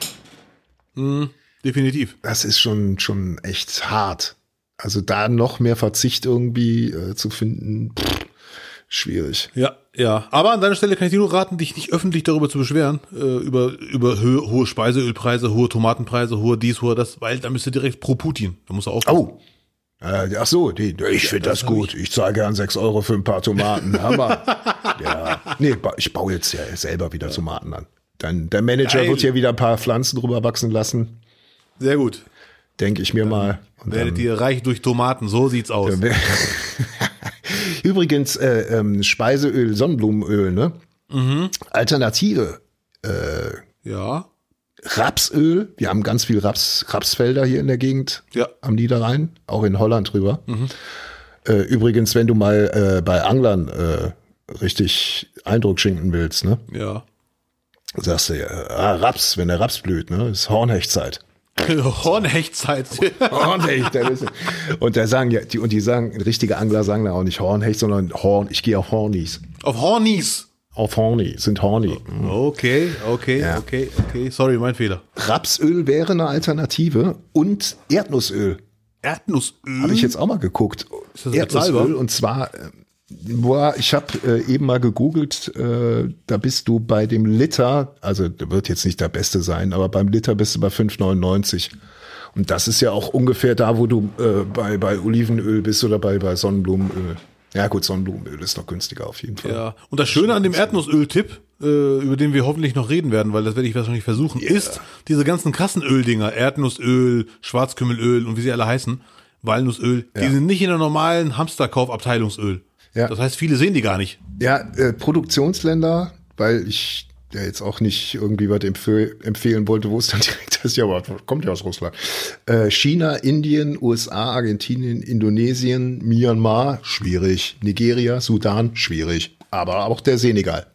Definitiv. Das ist schon, schon echt hart. Also da noch mehr Verzicht irgendwie äh, zu finden, pff, schwierig. Ja, ja. Aber an deiner Stelle kann ich dir nur raten, dich nicht öffentlich darüber zu beschweren, äh, über, über hö hohe Speiseölpreise, hohe Tomatenpreise, hohe dies, hohe das, weil da müsst ihr direkt pro Putin. Da muss er aufpassen. Oh. Äh, ach so, die, ich finde das, hab gut. Ich zahle gern sechs Euro für ein paar Tomaten. Hammer. ja. Nee, ich baue jetzt ja selber wieder Tomaten an. Dann, der Manager Geil. wird hier wieder ein paar Pflanzen drüber wachsen lassen, Sehr gut. denke ich mir mal. Und Werdet ihr reich durch Tomaten, so sieht's aus. Übrigens, äh, ähm, Speiseöl, Sonnenblumenöl, ne? Mhm. Alternative. Ja. Rapsöl. Wir haben ganz viel Raps, Rapsfelder hier in der Gegend Ja. am Niederrhein, auch in Holland drüber. Äh, übrigens, wenn du mal äh, bei Anglern äh, richtig Eindruck schinken willst, ne? Ja. Sagst du, äh, ah, Raps, wenn der Raps blüht, ne? Ist Hornhechtzeit. Hornhechtzeit. Hornhecht, und da sagen ja, die, und die sagen, richtige Angler sagen da auch nicht Hornhecht, sondern Horn, ich gehe auf Hornies. Auf Hornies. Auf Horny, sind Horny. Okay, okay, Ja. okay, okay. Sorry, mein Fehler. Rapsöl wäre eine Alternative und Erdnussöl. Erdnussöl. Habe ich jetzt auch mal geguckt. Ist das Erdnussöl und zwar, äh, boah, ich habe äh, eben mal gegoogelt, äh, da bist du bei dem Liter, also der wird jetzt nicht der beste sein, aber beim Liter bist du bei 5,99. Und das ist ja auch ungefähr da, wo du äh, bei, bei Olivenöl bist oder bei, bei Sonnenblumenöl. Ja gut, Sonnenblumenöl ist noch günstiger auf jeden Fall. Ja. Und das Schöne an dem Erdnussöl-Tipp, äh, über den wir hoffentlich noch reden werden, weil das werde ich wahrscheinlich versuchen, ist diese ganzen krassen Öldinger, Erdnussöl, Schwarzkümmelöl und wie sie alle heißen, Walnussöl, die sind nicht in der normalen Hamsterkaufabteilungsöl. Ja. Das heißt, viele sehen die gar nicht. Ja, äh, Produktionsländer, weil ich ja jetzt auch nicht irgendwie was empfehl empfehlen wollte, wo es dann direkt ist, ja, aber kommt ja aus Russland. Äh, China, Indien, USA, Argentinien, Indonesien, Myanmar, schwierig. Nigeria, Sudan, schwierig. Aber auch der Senegal.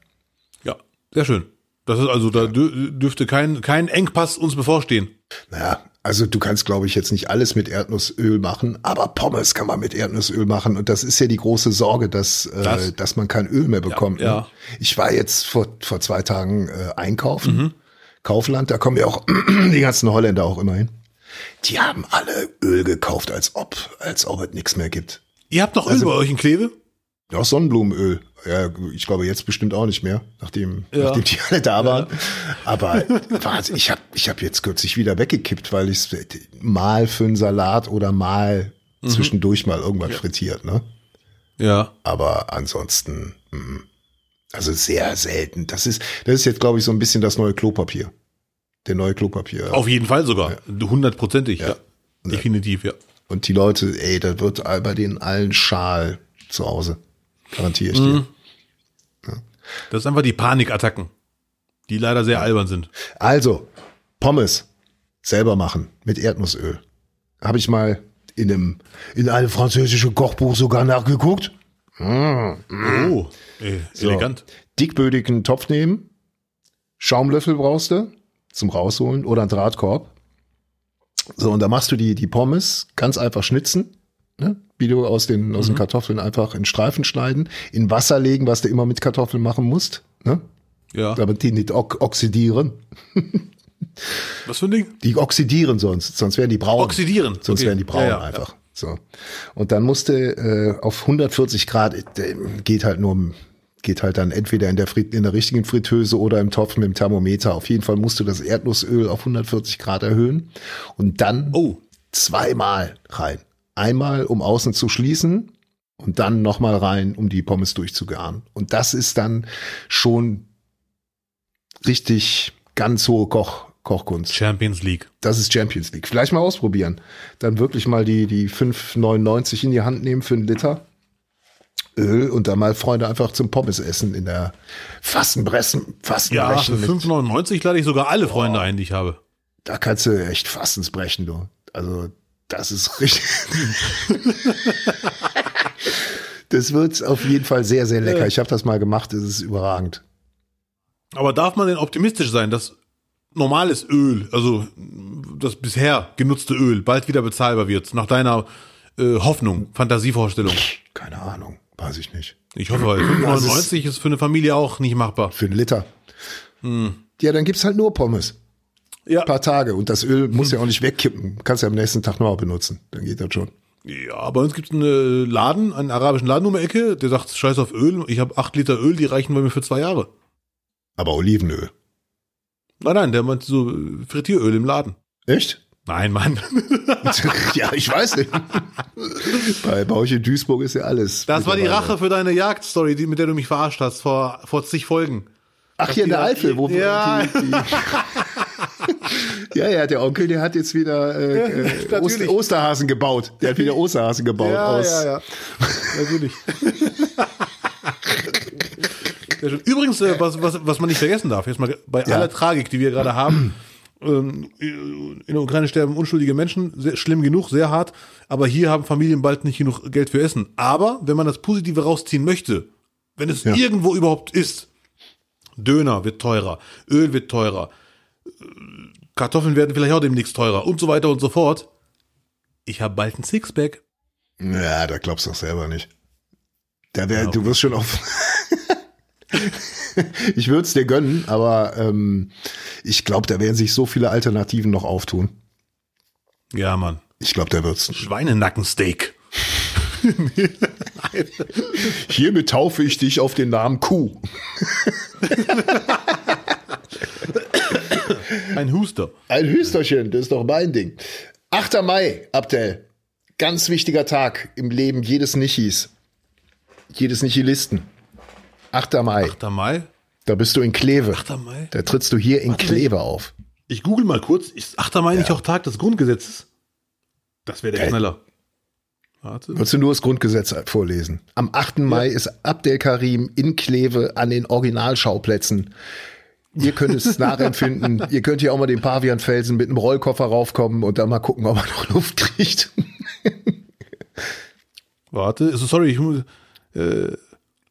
Ja, sehr schön. Das ist also, da dür dürfte kein, kein Engpass uns bevorstehen. Naja, also du kannst, glaube ich, jetzt nicht alles mit Erdnussöl machen, aber Pommes kann man mit Erdnussöl machen. Und das ist ja die große Sorge, dass, äh, Das- dass man kein Öl mehr bekommt. ja. Ne? Ich war jetzt vor, vor zwei Tagen äh, einkaufen. Mhm. Kaufland, da kommen ja auch die ganzen Holländer auch immer hin. Die haben alle Öl gekauft, als ob, als ob es nichts mehr gibt. Ihr habt noch Also- Öl bei euch in Kleve? Ja, Sonnenblumenöl. Ja, ich glaube jetzt bestimmt auch nicht mehr, nachdem, Ja. nachdem die alle da waren. Aber warte, ich habe ich hab jetzt kürzlich wieder weggekippt, weil ich mal für einen Salat oder mal Mhm. zwischendurch mal irgendwas frittiert, ne? Ja. Aber ansonsten, mm, also sehr selten. Das ist, das ist jetzt, glaube ich, so ein bisschen das neue Klopapier. Der neue Klopapier. Auf jeden Fall sogar. Hundertprozentig, ja. Ja. Definitiv, ja. Und die Leute, ey, da wird bei denen allen Schal zu Hause. Garantiere ich Mhm. dir. Das ist einfach die Panikattacken, die leider sehr albern sind. Also, Pommes selber machen mit Erdnussöl. Habe ich mal in einem, in einem französischen Kochbuch sogar nachgeguckt. Oh, äh, So. elegant. Dickbödigen Topf nehmen. Schaumlöffel brauchst du zum Rausholen oder einen Drahtkorb. So, und da machst du die, die Pommes ganz einfach schnitzen. Ne? Wie du aus den, aus den Kartoffeln einfach in Streifen schneiden. In Wasser legen, was du immer mit Kartoffeln machen musst. Ne? Ja. Damit die nicht ox oxidieren. Was für ein Ding? Die oxidieren sonst, sonst werden die braun. Oxidieren. Sonst Okay. werden die braun Ja, ja, einfach. So. Und dann musste äh, auf 140 Grad äh, geht halt nur geht halt dann entweder in der Frit in der richtigen Fritteuse oder im Topf mit dem Thermometer. Auf jeden Fall musst du das Erdnussöl auf 140 Grad erhöhen und dann Oh, zweimal rein. Einmal um außen zu schließen und dann nochmal rein, um die Pommes durchzugaren. Und das ist dann schon richtig ganz hohe Koch Kochkunst Champions League. das ist Champions League. Vielleicht mal ausprobieren. Dann wirklich mal die, die 5,99 in die Hand nehmen für einen Liter Öl und dann mal Freunde einfach zum Pommes essen in der Fastenbressen, Ja, für Fastenbrechen. mit, 5,99 lade ich sogar alle Freunde ein, die ich habe. da kannst du echt Fastensbrechen, du. Also Das ist richtig. das wird auf jeden Fall sehr, sehr lecker. Ich habe das mal gemacht, es ist überragend. Aber darf man denn optimistisch sein, dass normales Öl, also das bisher genutzte Öl, bald wieder bezahlbar wird, nach deiner äh, Hoffnung, Fantasievorstellung? Keine Ahnung, weiß ich nicht. Ich hoffe, weil 5,99 ist für eine Familie auch nicht machbar. Für einen Liter. Ja, dann gibt's halt nur Pommes. Ja. Ein paar Tage. Und das Öl muss ja auch nicht wegkippen. Kannst ja am nächsten Tag noch benutzen. Dann geht das schon. Ja, bei uns gibt es einen Laden, einen arabischen Laden um die Ecke, der sagt, scheiß auf Öl, ich habe acht Liter Öl, die reichen bei mir für zwei Jahre. Aber Olivenöl. Nein, nein, der meint so Frittieröl im Laden. Echt? Nein, Mann. ja, ich weiß nicht. bei, bei euch in Duisburg ist ja alles. Das war die. Rache für deine Jagdstory, die, mit der du mich verarscht hast, vor, vor zig Folgen. Ach, hier in der Eifel, wo Ja. die, die, Ja, ja, der Onkel, der hat jetzt wieder äh, äh, natürlich. Oster, Osterhasen gebaut. Der hat wieder Osterhasen gebaut aus. ja, ja. Natürlich. Schön. Übrigens, äh, was, was, was man nicht vergessen darf, jetzt mal bei Ja. aller Tragik, die wir gerade haben, ähm, in der Ukraine sterben unschuldige Menschen, sehr, schlimm genug, sehr hart, aber hier haben Familien bald nicht genug Geld für Essen. Aber wenn man das Positive rausziehen möchte, wenn es Ja. irgendwo überhaupt ist, Döner wird teurer, Öl wird teurer, äh, Kartoffeln werden vielleicht auch demnächst teurer und so weiter und so fort. Ich habe bald ein Sixpack. Ja, da glaubst du doch selber nicht. Da wär, Du wirst schon auf. ich würde es dir gönnen, aber ähm, ich glaube, da werden sich so viele Alternativen noch auftun. Ja, Mann. Ich glaube, da wird's. Schweinenackensteak. Hiermit taufe ich dich auf den Namen Kuh. Ein Huster. Ein Hüsterchen, das ist doch mein Ding. 8. Mai, Abdel. Ganz wichtiger Tag im Leben jedes Nichis. Jedes Nichilisten. 8. Mai. 8. Mai? Da bist du in Kleve. 8. Mai? Da trittst du hier in Warte, Kleve auf. Ich google mal kurz. Ist 8. Mai nicht auch Tag des Grundgesetzes? Das wäre der Geil. Knaller. Warte. Wolltest du nur das Grundgesetz vorlesen? Am 8. Mai ist Abdel Karim in Kleve an den Originalschauplätzen. Ihr könnt es nachempfinden. Ihr könnt hier auch mal den Pavianfelsen mit einem Rollkoffer raufkommen und dann mal gucken, ob man noch Luft kriegt. Warte. Sorry, ich muss.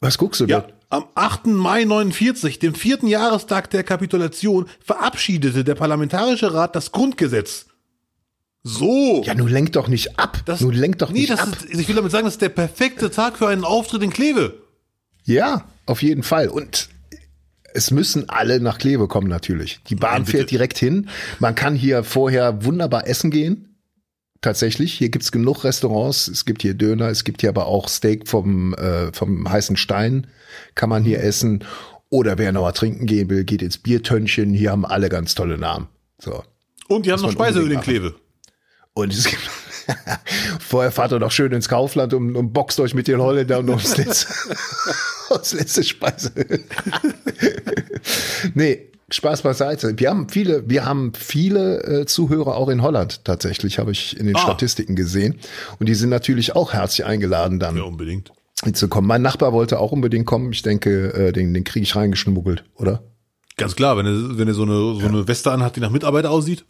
Was guckst du Ja. denn? Am 8. Mai 49, dem vierten Jahrestag der Kapitulation, verabschiedete der Parlamentarische Rat das Grundgesetz. So. Ja, nun lenk doch nicht ab. das, nun lenk doch nee, nicht ab. Ist, ich will damit sagen, das ist der perfekte Tag für einen Auftritt in Kleve. Ja, auf jeden Fall. Und es müssen alle nach Kleve kommen natürlich. Die Bahn Nein, fährt direkt hin. Man kann hier vorher wunderbar essen gehen. Tatsächlich, hier gibt's genug Restaurants. Es gibt hier Döner, es gibt hier aber auch Steak vom, äh, vom heißen Stein. Kann man hier essen. Oder wer noch mal trinken gehen will, geht ins Biertönchen. Hier haben alle ganz tolle Namen. So. Und die haben noch Speiseöl in Kleve. Und es gibt Vorher fahrt ihr doch schön ins Kaufland und, und boxt euch mit den Holländern ums letzte, ums letzte Speise. nee, Spaß beiseite. Wir haben viele, wir haben viele äh, Zuhörer auch in Holland tatsächlich, habe ich in den Ah. Statistiken gesehen. Und die sind natürlich auch herzlich eingeladen, dann Ja, unbedingt. hinzukommen. Mein Nachbar wollte auch unbedingt kommen. Ich denke, äh, den, den kriege ich reingeschmuggelt, oder? Ganz klar, wenn er, wenn er so eine, so eine Weste anhat, die nach Mitarbeiter aussieht.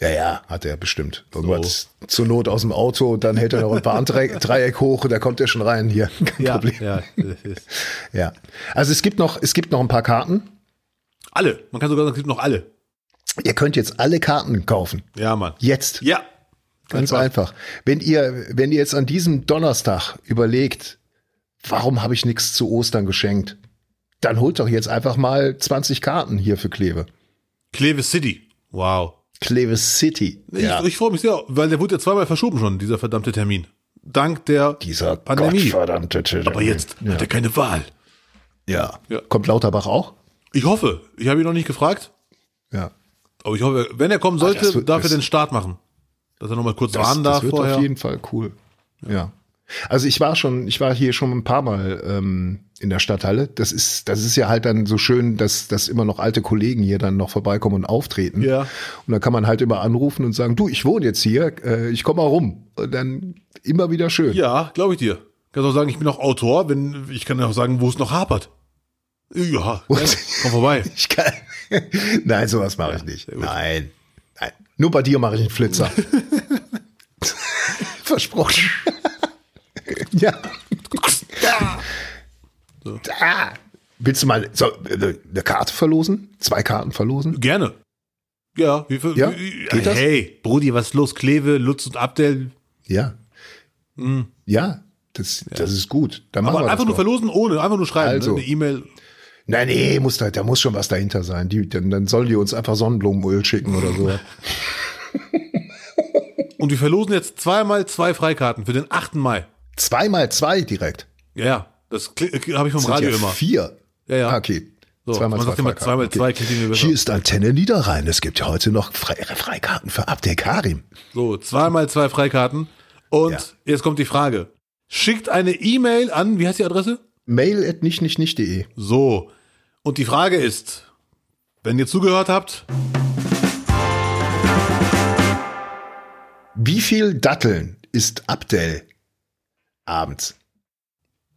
Ja, ja, hat er bestimmt. Irgendwas zur Not aus dem Auto, dann hält er noch ein paar Dreieck, Dreieck hoch und da kommt er schon rein hier. Kein Problem. ja. das ist- Ja. Also es gibt noch, es gibt noch ein paar Karten. Alle. Man kann sogar sagen, es gibt noch alle. Ihr könnt jetzt alle Karten kaufen. Ja, Mann. Jetzt. Ja. Ganz einfach. Wenn ihr, wenn ihr jetzt an diesem Donnerstag überlegt, warum habe ich nichts zu Ostern geschenkt, dann holt doch jetzt einfach mal 20 Karten hier für Kleve. Kleve City. Wow. Kleve City. Ich, ich freue mich sehr, weil der wurde ja zweimal verschoben schon, dieser verdammte Termin. Dank der Dieser Pandemie. gottverdammte Termin. Aber jetzt hat er keine Wahl. Ja. Ja. Kommt Lauterbach auch? Ich hoffe. Ich habe ihn noch nicht gefragt. Ja. Aber ich hoffe, wenn er kommen sollte, das wird- darf er das- den Start machen. Dass er nochmal kurz Das, warnen das darf wird vorher. auf jeden Fall cool. Ja. Also ich war schon, ich war hier schon ein paar Mal ähm, in der Stadthalle. Das ist, das ist ja halt dann so schön, dass, dass immer noch alte Kollegen hier dann noch vorbeikommen und auftreten. Ja. Und dann kann man halt immer anrufen und sagen, du, ich wohne jetzt hier, äh, ich komme mal rum. Und dann immer wieder schön. Ja, glaube ich dir. Kannst auch sagen, ich bin auch Autor, wenn ich kann auch sagen, wo es noch hapert. Ja, gerne. komm vorbei. Ich kann, nein, sowas mache ich nicht. Nein, nein. Nur bei dir mache ich einen Flitzer. versprochen. ja. Da. Willst du mal so, eine eine Karte verlosen? Zwei Karten verlosen? Gerne. Ja, wie viel? Ja? Wie, Geht das? hey, Brudi, was ist los? Kleve, Lutz und Abdel. Ja. Ja, das, das ist gut. Dann machen Aber wir einfach das nur verlosen ohne, einfach nur schreiben. Also. Ne? Eine E-Mail. Nein, nee, muss da, da muss schon was dahinter sein. Die, dann, dann soll die uns einfach Sonnenblumenöl schicken oder so. Und wir verlosen jetzt zweimal zwei Freikarten für den 8. Mai. Zweimal zwei direkt. Ja, ja. Das habe ich vom Radio ja immer. Vier. Ja, ja. Ah, okay. So, zweimal man zwei sagt immer zweimal zwei, klingt irgendwie besser. Hier ist Antenne Niederrhein. Es gibt heute noch Fre Freikarten für Abdel Karim. So, zweimal zwei Freikarten. Und Ja. jetzt kommt die Frage. Schickt eine E-Mail an, wie heißt die Adresse? Mail at nicht, nicht, nicht.de. So. Und die Frage ist, wenn ihr zugehört habt, Wie viel Datteln isst Abdel abends?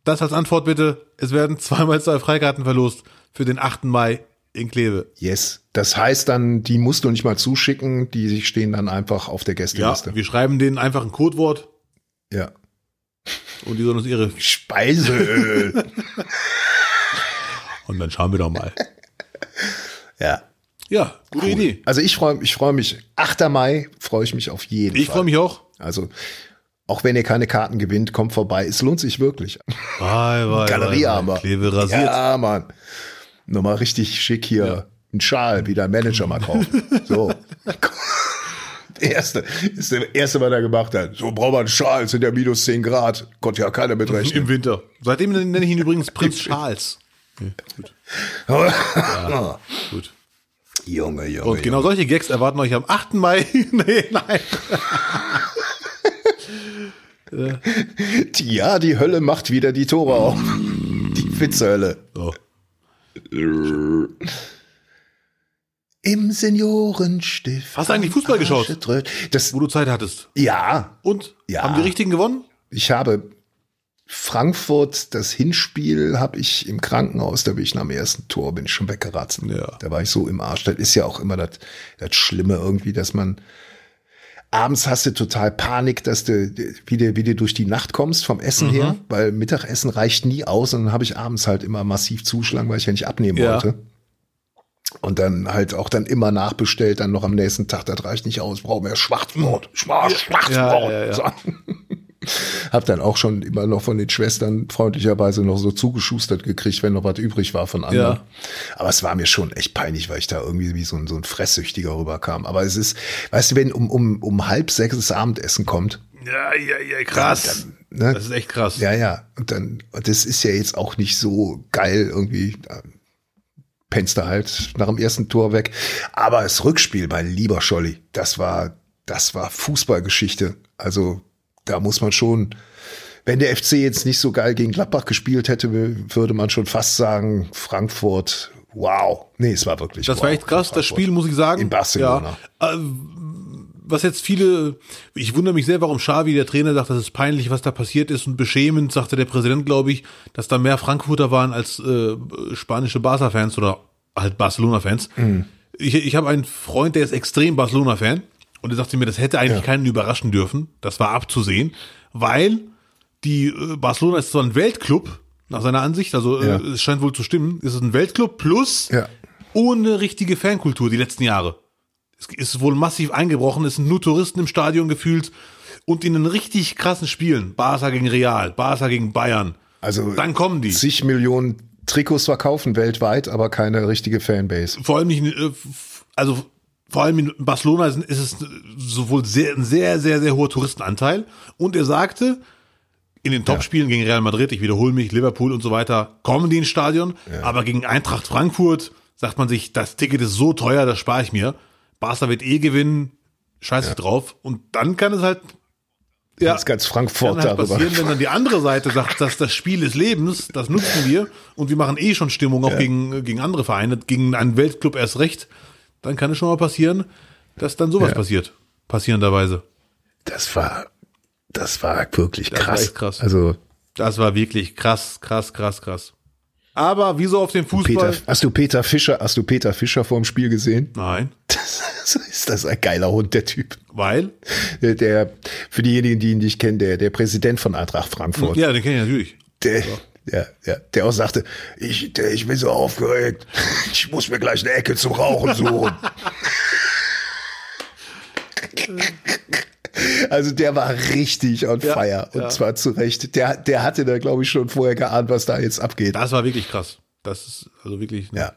das als Antwort bitte. Es werden zweimal zwei Freikarten verlost für den 8. Mai in Kleve. Yes. Das heißt dann, die musst du nicht mal zuschicken, die stehen dann einfach auf der Ja, Gästeliste. wir schreiben denen einfach ein Codewort Ja. und die sollen uns ihre. Speiseöl. Und dann schauen wir doch mal. ja. Ja, gute Idee. Also ich freue ich freu mich. 8. Mai freue ich mich auf jeden Ich Fall. freue mich auch. Also, auch wenn ihr keine Karten gewinnt, kommt vorbei. Es lohnt sich wirklich. Bye, bye, Galerie aber. Rasiert. Ja, Mann. Nochmal richtig schick hier. Ein Schal, wie der Manager mal kauft. So. Erste, ist der erste, was er gemacht hat. So braucht man einen Schal, es sind ja minus 10 Grad. Konnte ja keiner mitrechnen. Im Winter. Seitdem nenne ich ihn übrigens Prinz Charles. Gut. Junge, Junge. Und genau solche Gags erwarten euch am 8. Mai. nee, nein. Ja, die Hölle macht wieder die Tore auf. Die Witzehölle. So. Im Seniorenstift. Hast du eigentlich Fußball geschaut? Das, Wo du Zeit hattest. ja, Und? Ja. Haben die Richtigen gewonnen? ich habe Frankfurt, das Hinspiel habe ich im Krankenhaus, da bin ich nach dem ersten Tor, bin ich schon weggeratzt. Ja. Da war ich so im Arsch. Das ist ja auch immer das, das Schlimme irgendwie, dass man abends hast du total Panik, dass du, wie du, wie du durch die Nacht kommst vom Essen her, weil Mittagessen reicht nie aus und dann habe ich abends halt immer massiv zuschlagen, weil ich ja nicht abnehmen Ja. wollte. Und dann halt auch dann immer nachbestellt, dann noch am nächsten Tag, das reicht nicht aus, brauchen wir Schwarzbrot, Schwarz, Schwarzbrot. ja, ja. So. Hab dann auch schon immer noch von den Schwestern freundlicherweise noch so zugeschustert gekriegt, wenn noch was übrig war von anderen. Ja. Aber es war mir schon echt peinlich, weil ich da irgendwie wie so ein, so ein Fresssüchtiger rüberkam. Aber es ist, weißt du, wenn um, um, um halb sechs das Abendessen kommt, Ja, ja, ja, krass. ne? Das ist echt krass. Ja, ja. Und dann, das ist ja jetzt auch nicht so geil irgendwie. Pennst du halt nach dem ersten Tor weg. Aber das Rückspiel bei Lieber Scholli, das war, das war Fußballgeschichte. Also, da muss man schon, wenn der FC jetzt nicht so geil gegen Gladbach gespielt hätte, würde man schon fast sagen, Frankfurt, wow. Nee, es war wirklich. Das wow war echt krass. Das. Spiel, muss ich sagen. In Barcelona. Ja, äh, was jetzt viele, ich wundere mich sehr, warum Xavi, der Trainer, sagt, das ist peinlich, was da passiert ist und beschämend, sagte der Präsident, glaube ich, dass da mehr Frankfurter waren als äh, spanische Barca-Fans oder halt Barcelona-Fans. Mhm. Ich, ich habe einen Freund, der ist extrem Barcelona-Fan und der sagte mir, das hätte eigentlich Ja. keinen überraschen dürfen. Das war abzusehen, weil die äh, Barcelona ist zwar ein Weltclub, nach seiner Ansicht, also Ja. äh, es scheint wohl zu stimmen, es ist ein Weltclub plus Ja. ohne richtige Fankultur die letzten Jahre. Es ist wohl massiv eingebrochen, es sind nur Touristen im Stadion gefühlt und in den richtig krassen Spielen, Barca gegen Real, Barca gegen Bayern, Also, dann kommen die. zig Millionen Trikots verkaufen weltweit, aber keine richtige Fanbase. Vor allem nicht, äh, also vor allem in Barcelona ist, es sowohl sehr, ein sehr, sehr, sehr hoher Touristenanteil. Und er sagte, in den Topspielen gegen Real Madrid, ich wiederhole mich, Liverpool und so weiter, kommen die ins Stadion, aber gegen Eintracht Frankfurt sagt man sich, das Ticket ist so teuer, das spare ich mir. Barca wird eh gewinnen, scheiß ich drauf. Und dann kann es halt ja, Ganz, ganz kann Frankfurt halt darüber. passieren, wenn dann die andere Seite sagt, dass das Spiel des Lebens, das nutzen wir. Und wir machen eh schon Stimmung auch gegen, gegen andere Vereine, gegen einen Weltclub erst recht, dann kann es schon mal passieren, dass dann sowas Ja. passiert. Passierenderweise. Das war, das war wirklich war krass. echt krass. Also, Das war wirklich krass, krass, krass, krass. Aber wieso auf dem Fußball? Peter, hast du Peter Fischer, hast du Peter Fischer vor dem Spiel gesehen? Nein. So ist das ein geiler Hund, der Typ. Weil? Der, der für diejenigen, die ihn nicht kennen, der, der Präsident von Eintracht Frankfurt. Ja, den kenne ich natürlich. Der, ja, ja, der auch sagte, ich, der, ich bin so aufgeregt, ich muss mir gleich eine Ecke zum Rauchen suchen. Also der war richtig on Ja, fire und ja. zwar zu Recht. Der, der hatte da, glaube ich, schon vorher geahnt, was da jetzt abgeht. Das war wirklich krass. Das ist also wirklich, ne, Ja.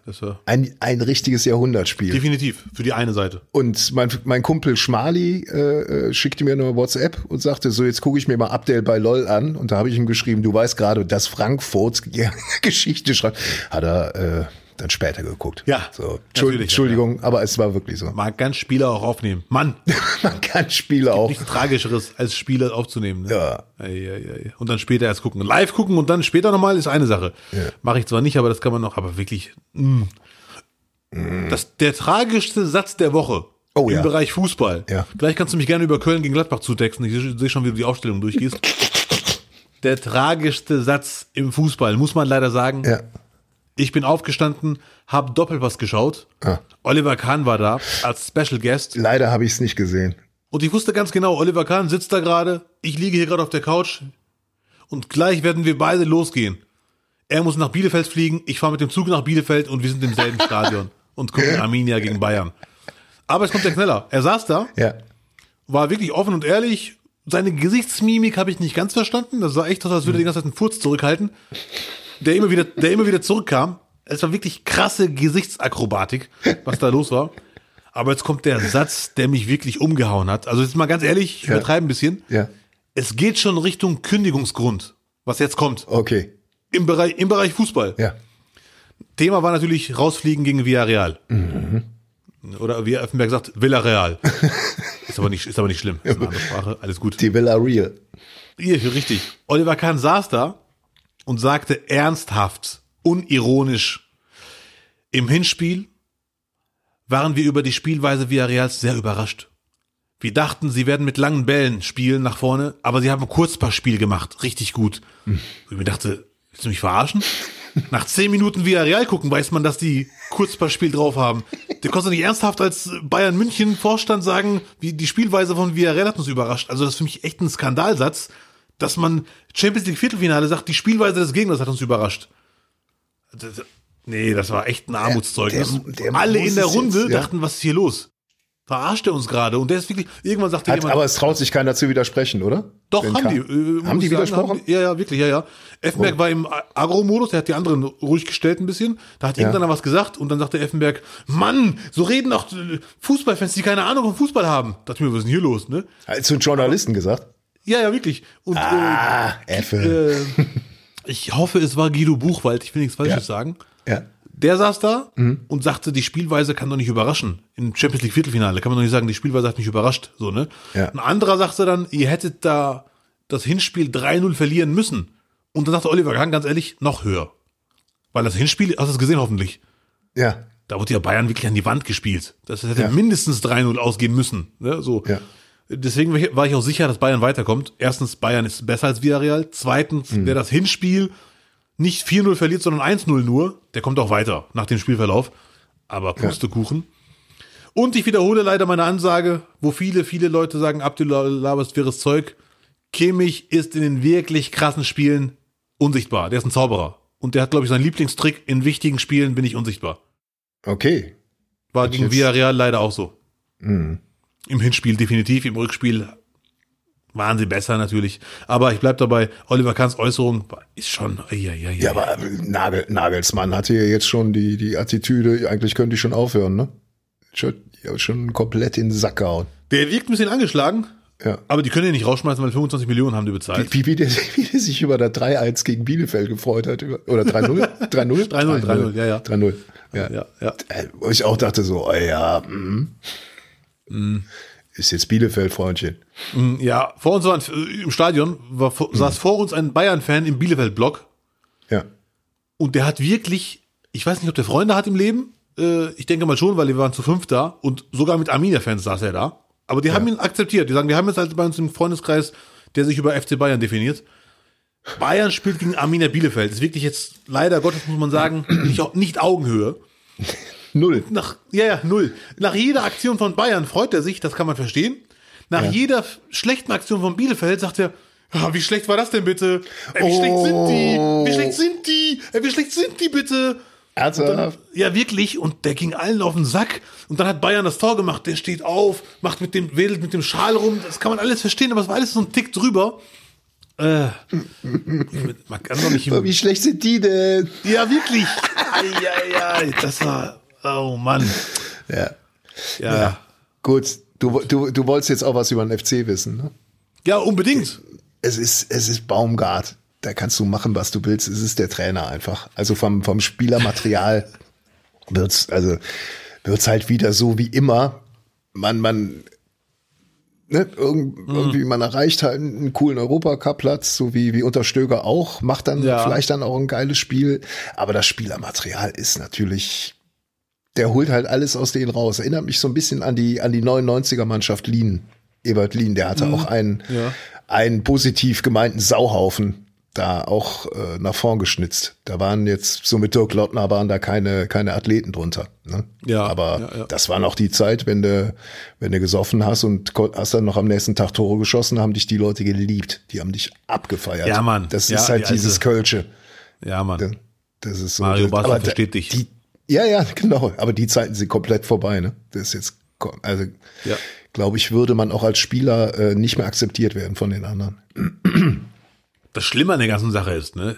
Ein, ein richtiges Jahrhundertspiel. definitiv für die eine Seite. Und mein, mein Kumpel Schmali äh, äh, schickte mir eine WhatsApp und sagte, so jetzt gucke ich mir mal Abdel bei LOL an. Und da habe ich ihm geschrieben, du weißt gerade, dass Frankfurts Geschichte schreibt. Hat er äh, dann später geguckt. Ja, So, Entschuldigung, aber es war wirklich so. Man kann Spieler auch aufnehmen. Mann, Man kann Spiele auch. nichts Tragischeres als Spieler aufzunehmen. Ne? Ja. Ei, ei, ei. Und dann später erst gucken. Live gucken und dann später nochmal ist eine Sache. Mache ich zwar nicht, aber das kann man noch, aber wirklich. mm. Das, der tragischste Satz der Woche Oh, im ja. Bereich Fußball. Ja. Vielleicht kannst du mich gerne über Köln gegen Gladbach zutexten. Ich sehe schon, wie du die Aufstellung durchgehst. der tragischste Satz im Fußball, muss man leider sagen. Ja. Ich bin aufgestanden, habe Doppelpass geschaut. Ah. Oliver Kahn war da als Special Guest. Leider habe ich es nicht gesehen. Und ich wusste ganz genau, Oliver Kahn sitzt da gerade, ich liege hier gerade auf der Couch und gleich werden wir beide losgehen. Er muss nach Bielefeld fliegen, ich fahre mit dem Zug nach Bielefeld und wir sind im selben Stadion und gucken Arminia gegen Bayern. Aber es kommt der Kneller. Er saß da, Ja. war wirklich offen und ehrlich. Seine Gesichtsmimik habe ich nicht ganz verstanden. Das sah echt aus, als würde er die ganze Zeit einen Furz zurückhalten, der immer wieder, der immer wieder zurückkam. Es war wirklich krasse Gesichtsakrobatik, was da los war. Aber jetzt kommt der Satz, der mich wirklich umgehauen hat. Also jetzt mal ganz ehrlich, ich Ja. übertreibe ein bisschen. Ja. Es geht schon Richtung Kündigungsgrund, was jetzt kommt. Okay. Im Bereich, im Bereich Fußball. Ja. Thema war natürlich rausfliegen gegen Villarreal. Oder wie Effenberg sagt, Villarreal. ist aber nicht, ist aber nicht schlimm. Ist eine andere Sprache. Alles gut. Die Villa Real. Hier, richtig. Oliver Kahn saß da und sagte ernsthaft, unironisch, im Hinspiel waren wir über die Spielweise Villarreals sehr überrascht. Wir dachten, sie werden mit langen Bällen spielen nach vorne, aber sie haben ein Kurzpassspiel gemacht. Richtig gut. Und ich dachte, willst du mich verarschen? Nach zehn Minuten Villarreal gucken, weiß man, dass die Kurzpassspiel drauf haben. Der konnte nicht ernsthaft als Bayern München Vorstand sagen, wie die Spielweise von Villarreal hat uns überrascht. Also das ist für mich echt ein Skandalsatz, dass man Champions League Viertelfinale sagt, die Spielweise des Gegners hat uns überrascht. Das, nee, das war echt ein Armutszeugnis. Alle in der Runde jetzt, ja. dachten, was ist hier los? Verarscht er uns gerade? Und der ist wirklich, irgendwann sagte Hat, jemand, aber es traut sich keiner zu widersprechen, oder? doch, Wenn haben Kahn- die. äh, haben die sagen, widersprochen? haben die- ja, ja, wirklich, ja, ja. Effenberg war im Agro-Modus, der hat die anderen ruhig gestellt ein bisschen. Da hat irgendeiner was gesagt und dann sagte Effenberg, Mann, so reden doch äh, Fußballfans, die keine Ahnung vom Fußball haben. Da dachte ich mir, was ist denn hier los, ne? Hat zu Journalisten gesagt. Ja, ja, wirklich. Und Ah, äh, Effe. äh, ich hoffe, es war Guido Buchwald, ich will nichts Falsches Ja. sagen. ja. Der saß da und sagte, die Spielweise kann doch nicht überraschen. Im Champions League Viertelfinale kann man doch nicht sagen, die Spielweise hat mich überrascht. So, ne? Ja. Ein anderer sagte dann, ihr hättet da das Hinspiel 3-0 verlieren müssen. Und dann sagte Oliver Kahn ganz ehrlich, noch höher. Weil das Hinspiel, hast du es gesehen hoffentlich, Ja. da wurde ja Bayern wirklich an die Wand gespielt. Das hätte Ja. mindestens 3-0 ausgehen müssen. Ne? So. Ja. Deswegen war ich auch sicher, dass Bayern weiterkommt. Erstens, Bayern ist besser als Villarreal. Zweitens, Mhm. wer das Hinspiel nicht 4-0 verliert, sondern 1-0 nur, der kommt auch weiter nach dem Spielverlauf. Aber Pustekuchen. Und ich wiederhole leider meine Ansage, wo viele, viele Leute sagen, Abdullah laberst wirres Zeug. Kimmich ist in den wirklich krassen Spielen unsichtbar. Der ist ein Zauberer. Und der hat, glaube ich, seinen Lieblingstrick. In wichtigen Spielen bin ich unsichtbar. Okay. War gegen Villarreal leider auch so. Mhm. Im Hinspiel definitiv, im Rückspiel waren sie besser natürlich. Aber ich bleib dabei, Oliver Kahns Äußerung ist schon. Ja, ja, ja. Ja, aber Nagel, Nagelsmann hatte ja jetzt schon die, die Attitüde, eigentlich könnte ich schon aufhören, ne? Schon, ja, schon komplett in den Sack gehauen. Der wirkt ein bisschen angeschlagen, Ja. aber die können ihn nicht rausschmeißen, weil 25 Millionen haben die bezahlt. Wie, wie, der, wie der sich über das 3-1 gegen Bielefeld gefreut hat. Über, oder 3-0? 3-0? 3-0, 3-0, ja, ja. 3-0. Ja. Ja, ja. Äh, Wo ich auch dachte so, oh ja, mm. Ist jetzt Bielefeld, Freundchen. Mm, Ja, vor uns war ein, im Stadion, war, vor- saß vor uns ein Bayern-Fan im Bielefeld-Block Ja. und der hat wirklich, ich weiß nicht, ob der Freunde hat im Leben, äh, ich denke mal schon, weil wir waren zu fünf da und sogar mit Arminia-Fans saß er da. Aber die haben ihn akzeptiert. Die sagen, wir haben jetzt halt bei uns im Freundeskreis, der sich über FC Bayern definiert. Bayern spielt gegen Arminia Bielefeld. Das ist wirklich jetzt, leider Gottes muss man sagen, nicht, nicht Augenhöhe. Null. Nach, ja, ja, null. Nach jeder Aktion von Bayern freut er sich, das kann man verstehen. Nach Ja. jeder schlechten Aktion von Bielefeld sagt er, ja, wie schlecht war das denn bitte? Ey, wie schlecht sind die? Wie schlecht sind die? Ey, wie schlecht sind die bitte? Ernsthaft? Ja, wirklich. Und der ging allen auf den Sack. Und dann hat Bayern das Tor gemacht. Der steht auf, macht mit dem, wedelt mit dem Schal rum. Das kann man alles verstehen, aber es war alles so ein Tick drüber. Äh, man kann doch nicht. Wie schlecht sind die denn? Ja, wirklich. Eieiei, das war. Oh Mann. Ja. Ja. Ja, Gut, du, du, du wolltest jetzt auch was über den FC wissen, ne? unbedingt. Es ist, es ist Baumgart. Da kannst du machen, was du willst. Es ist der Trainer einfach. Also vom, vom Spielermaterial wird's, also, wird's halt wieder so wie immer. Man, man, ne, irgend, Mhm. irgendwie, man erreicht halt einen coolen Europacup-Platz, so wie, wie unter Stöger auch, macht dann Ja. vielleicht dann auch ein geiles Spiel. Aber das Spielermaterial ist natürlich, der holt halt alles aus denen raus. Erinnert mich so ein bisschen an die, an die 99er Mannschaft Lien. Ebert Lien, der hatte auch einen, Mhm. Ja. einen positiv gemeinten Sauhaufen da auch äh, nach vorn geschnitzt. Da waren jetzt, so mit Dirk Lottner waren da keine, keine Athleten drunter. Ne? Ja, Aber ja, ja. das war noch die Zeit, wenn du, wenn du gesoffen hast und hast dann noch am nächsten Tag Tore geschossen, haben dich die Leute geliebt. Die haben dich abgefeiert. Ja, Mann. Das ist halt die dieses alte- Kölsche. Ja, Mann. Das ist so. Mario Basler versteht dich. Die, ja, ja, genau. Aber die Zeiten sind komplett vorbei. Ne? Das ist jetzt, also Ja. glaube ich, würde man auch als Spieler äh, nicht mehr akzeptiert werden von den anderen. Das Schlimme an der ganzen Sache ist, ne?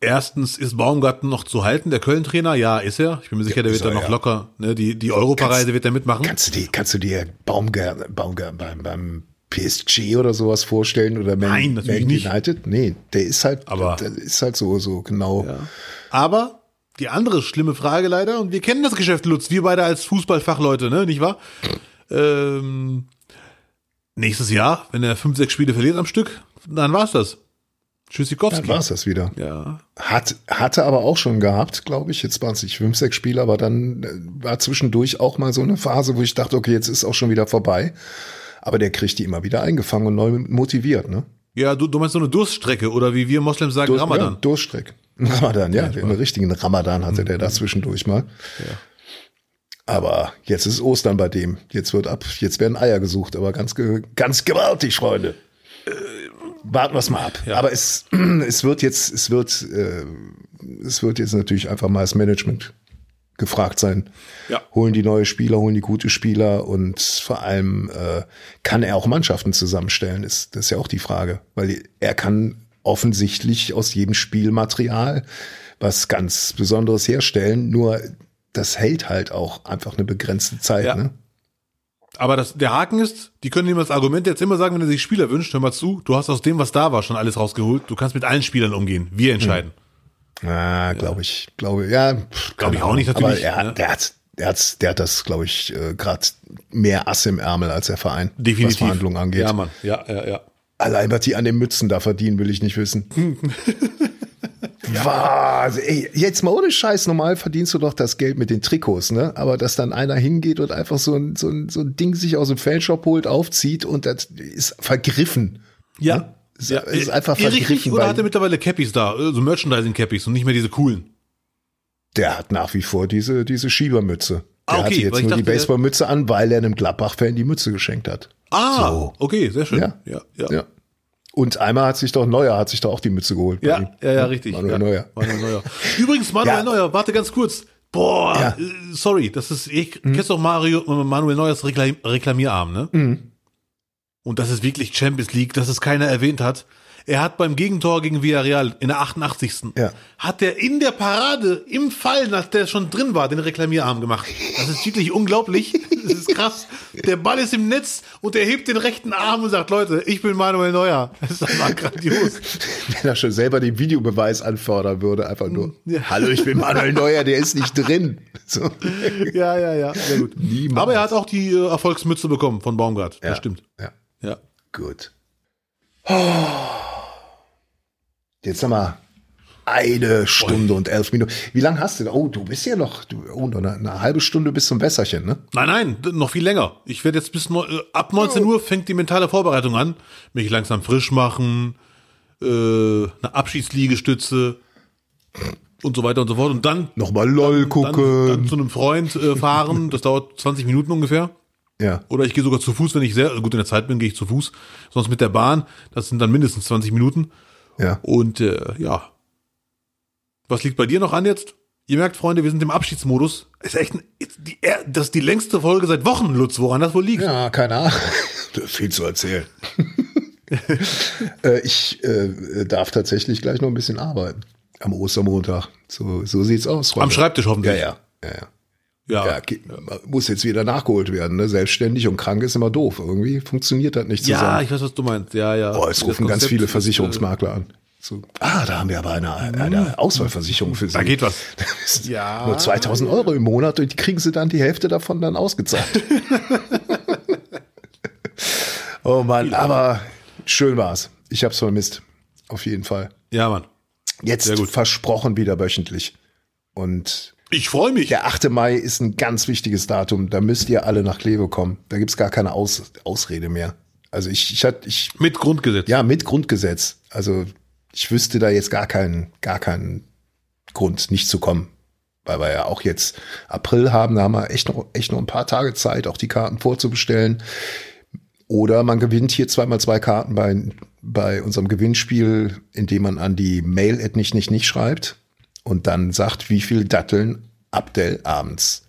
Erstens ist Baumgarten noch zu halten, der Köln-Trainer, ja, ist er. Ich bin mir sicher, der ist wird da noch ja. locker, ne? Die, die Europareise wird er mitmachen. Kannst du dir, kannst du dir Baumgart, Baumgart beim, beim PSG oder sowas vorstellen oder Man, Nein, natürlich Man nicht. United? Nee, der ist halt, Aber- der ist halt so, so genau. Aber die andere schlimme Frage leider, und wir kennen das Geschäft, Lutz, wir beide als Fußballfachleute, ne, nicht wahr? Ähm, nächstes Jahr, wenn er fünf, sechs Spiele verliert am Stück, dann war's das. Tschüssikowski. Dann war's das wieder. Ja. Hat, hatte aber auch schon gehabt, glaube ich. Jetzt waren es nicht fünf, sechs Spiele, aber dann äh, war zwischendurch auch mal so eine Phase, wo ich dachte, okay, jetzt ist auch schon wieder vorbei. Aber der kriegt die immer wieder eingefangen und neu motiviert, ne? Ja, du, du meinst so eine Durststrecke oder wie wir Moslems sagen, Ramadan. Ja, Durchstreck. Ramadan, ja. Den richtigen Ramadan hatte der da zwischendurch mal. Aber jetzt ist Ostern bei dem. Jetzt wird ab, jetzt werden Eier gesucht, aber ganz, ganz gewaltig, Freunde. Warten wir es mal ab. Aber es, es wird jetzt, es wird, äh, es wird jetzt natürlich einfach mal das Management gefragt sein. Ja. Holen die neue Spieler, holen die gute Spieler und vor allem äh, kann er auch Mannschaften zusammenstellen, ist das ist ja auch die Frage. Weil er kann offensichtlich aus jedem Spielmaterial was ganz Besonderes herstellen, nur das hält halt auch einfach eine begrenzte Zeit. Ja. Ne? Aber das, der Haken ist, die können ihm das Argument jetzt immer sagen, wenn er sich Spieler wünscht, hör mal zu, du hast aus dem, was da war, schon alles rausgeholt, du kannst mit allen Spielern umgehen. Wir entscheiden. Ah, glaube ich, glaube ja, Glaub ich auch nicht, natürlich, Aber er, ne? der hat, der hat, der hat das, glaube ich, äh, gerade mehr Ass im Ärmel als der Verein, Definitiv. was Verhandlungen angeht. Ja, Mann. Ja, ja, ja. Allein was die an den Mützen da verdienen, will ich nicht wissen. Was? Ey, jetzt mal ohne Scheiß, normal verdienst du doch das Geld mit den Trikots, ne? Aber dass dann einer hingeht und einfach so ein, so ein, so ein Ding sich aus dem Fanshop holt, aufzieht und das ist vergriffen. Ja. Ist, ja. ist einfach richtig, vergriffen. oder hat er mittlerweile Cappies da, äh, so Merchandising-Cappies und nicht mehr diese coolen? der hat nach wie vor diese, diese Schiebermütze. Der Ah, okay, weil jetzt nur die dachte, der- Baseballmütze an, weil er einem Gladbach-Fan die Mütze geschenkt hat. Ah, So. okay, sehr schön. Ja. ja, ja. Ja. Und einmal hat sich doch Neuer, hat sich doch auch die Mütze geholt. Ja, ja, ja, richtig. Manuel ja. Neuer. Manuel Neuer. Übrigens, Manuel Ja. Neuer, warte ganz kurz. Boah, Ja. Äh, sorry, das ist, ich kennst doch Mario, Manuel Neuers Reklam Reklamierarm, ne? Und das ist wirklich Champions League, dass es keiner erwähnt hat. Er hat beim Gegentor gegen Villarreal in der 88. Ja. hat er in der Parade im Fallen, als der schon drin war, den Reklamierarm gemacht. Das ist wirklich unglaublich. Das ist krass. Der Ball ist im Netz und er hebt den rechten Arm und sagt, Leute, ich bin Manuel Neuer. Das ist einfach grandios. Wenn er schon selber den Videobeweis anfordern würde, einfach nur, Ja. hallo, ich bin Manuel Neuer, der ist nicht drin. So. Ja, ja, ja, sehr gut. Niemals. Aber er hat auch die äh, Erfolgsmütze bekommen von Baumgart. Ja. Das stimmt. Ja, Ja. gut. Jetzt haben wir eine Stunde und elf Minuten. Wie lange hast du? Oh, du bist ja noch, du, oh, noch eine, eine halbe Stunde bis zum Wässerchen, ne? Nein, nein, noch viel länger. Ich werde jetzt bis neu- äh, ab 19 Uhr fängt die mentale Vorbereitung an. Mich langsam frisch machen, äh, eine Abschiedsliegestütze. und so weiter und so fort. Und dann Nochmal LOL dann, gucken. dann zu einem Freund äh, fahren. Das dauert 20 Minuten ungefähr. ja. Oder ich gehe sogar zu Fuß, wenn ich sehr gut in der Zeit bin, gehe ich zu Fuß. Sonst mit der Bahn. Das sind dann mindestens 20 Minuten. Ja. Und äh, ja. Was liegt bei dir noch an jetzt? Ihr merkt, Freunde, wir sind im Abschiedsmodus. Ist echt ein, die, das ist die längste Folge seit Wochen, Lutz, woran das wohl liegt. Ja, keine Ahnung. Viel zu erzählen. äh, ich äh, darf tatsächlich gleich noch ein bisschen arbeiten. Am Ostermontag. So, so sieht's aus. Freunde. Am Schreibtisch hoffentlich. ja. ja, ja. Ja. Ja, ge- muss jetzt wieder nachgeholt werden. Ne? Selbstständig und krank ist immer doof. Irgendwie funktioniert das nicht Ja, zusammen. ich weiß, was du meinst. Ja, ja. Boah, es rufen ganz viele äh, Versicherungsmakler an. So, ah, da haben wir aber eine, eine Auswahlversicherung für Sie. Da geht was. Ja. Nur 2000 Euro im Monat und die kriegen sie dann die Hälfte davon dann ausgezahlt. oh Mann, aber schön war's. Ich hab's vermisst. Auf jeden Fall. Ja, Mann. Jetzt versprochen wieder wöchentlich. Und Ich freue mich. der 8. Mai ist ein ganz wichtiges Datum. Da müsst ihr alle nach Kleve kommen. Da gibt's gar keine Aus Ausrede mehr. Also ich, ich hatte, ich, Mit Grundgesetz. ja, mit Grundgesetz. Also ich wüsste da jetzt gar keinen, gar keinen Grund, nicht zu kommen. Weil wir ja auch jetzt April haben, da haben wir echt noch, echt noch ein paar Tage Zeit, auch die Karten vorzubestellen. Oder man gewinnt hier zweimal zwei Karten bei, bei unserem Gewinnspiel, indem man an die Mail at nicht, nicht, nicht schreibt und dann sagt, wie viel Datteln Abdel abends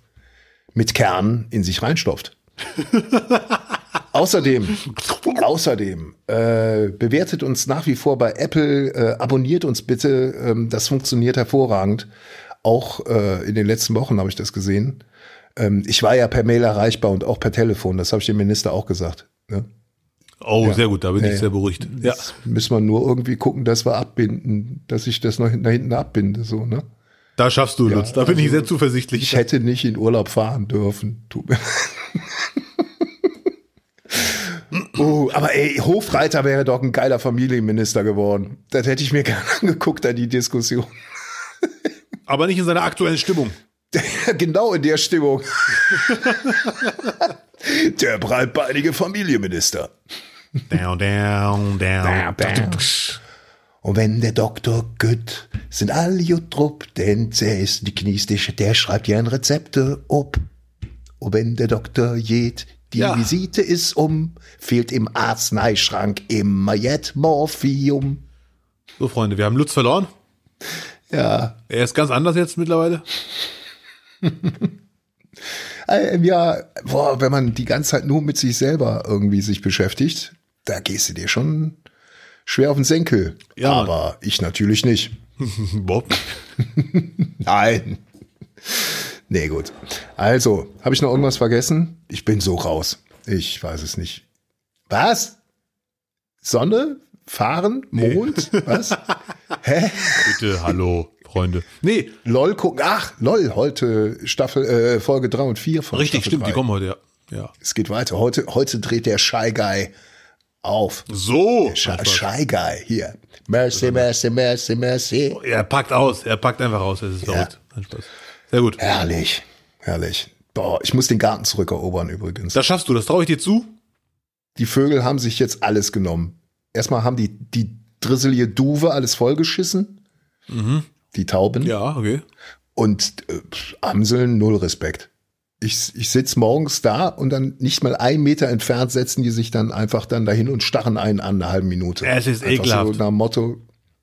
mit Kern in sich reinstopft. Außerdem, außerdem äh, bewertet uns nach wie vor bei Apple, äh, abonniert uns bitte, ähm, das funktioniert hervorragend. Auch äh, in den letzten Wochen habe ich das gesehen. Ähm, ich war ja per Mail erreichbar und auch per Telefon, das habe ich dem Minister auch gesagt. Ne? Oh, sehr gut, da bin Ja, ich ja. sehr beruhigt. Ja. Jetzt müssen wir nur irgendwie gucken, dass wir abbinden, dass ich das noch hinten, da hinten abbinde, so, ne? Da schaffst du, Lutz. Da bin ich sehr zuversichtlich. Ich hätte nicht in Urlaub fahren dürfen. Tut mir. oh, aber ey, Hofreiter wäre doch ein geiler Familienminister geworden. Das hätte ich mir gerne angeguckt an die Diskussion. Aber nicht in seiner aktuellen Stimmung. genau in der Stimmung. Der breitbeinige Familienminister. Down, down, down. Und wenn der Doktor gut, sind alle gut drupp, denn der ist die Kniestische, der schreibt ja ein Rezepte ob. Und wenn der Doktor geht, die Ja. Visite ist um, fehlt im Arzneischrank immer jet Morphium. So, Freunde, wir haben Lutz verloren. Ja, Er ist ganz anders jetzt mittlerweile. äh, ja, boah, wenn man die ganze Zeit nur mit sich selber irgendwie sich beschäftigt, da gehst du dir schon schwer auf den Senkel. Ja. Aber ich natürlich nicht. Bob. Nein. Nee, gut. Also, habe ich noch irgendwas vergessen? Ich bin so raus. Ich weiß es nicht. Was? Sonne? Fahren? Mond? Was? Hä? Bitte, hallo, Freunde. Nee, LOL gucken. Ach, LOL, heute Staffel, äh, Folge 3 und 4 von richtig, Staffel stimmt, 3. die kommen heute, ja. ja. Es geht weiter. Heute, heute dreht der Shy Guy auf. So. Spaß. Shy Guy, hier. Mercy, mercy, mercy, mercy. Er packt aus, er packt einfach aus, es ist verrückt. Nein, Spaß. Sehr gut. Herrlich, herrlich. Boah, ich muss den Garten zurückerobern übrigens. Das schaffst du, das traue ich dir zu. die Vögel haben sich jetzt alles genommen. Erstmal haben die, die drisselige Duve alles vollgeschissen. Die Tauben. Ja, okay. Und äh, Amseln, null Respekt. Ich, ich sitz morgens da und dann nicht mal einen Meter entfernt setzen die sich dann einfach dann dahin und starren einen an eine halbe Minute. Es ist einfach ekelhaft. So nach Motto,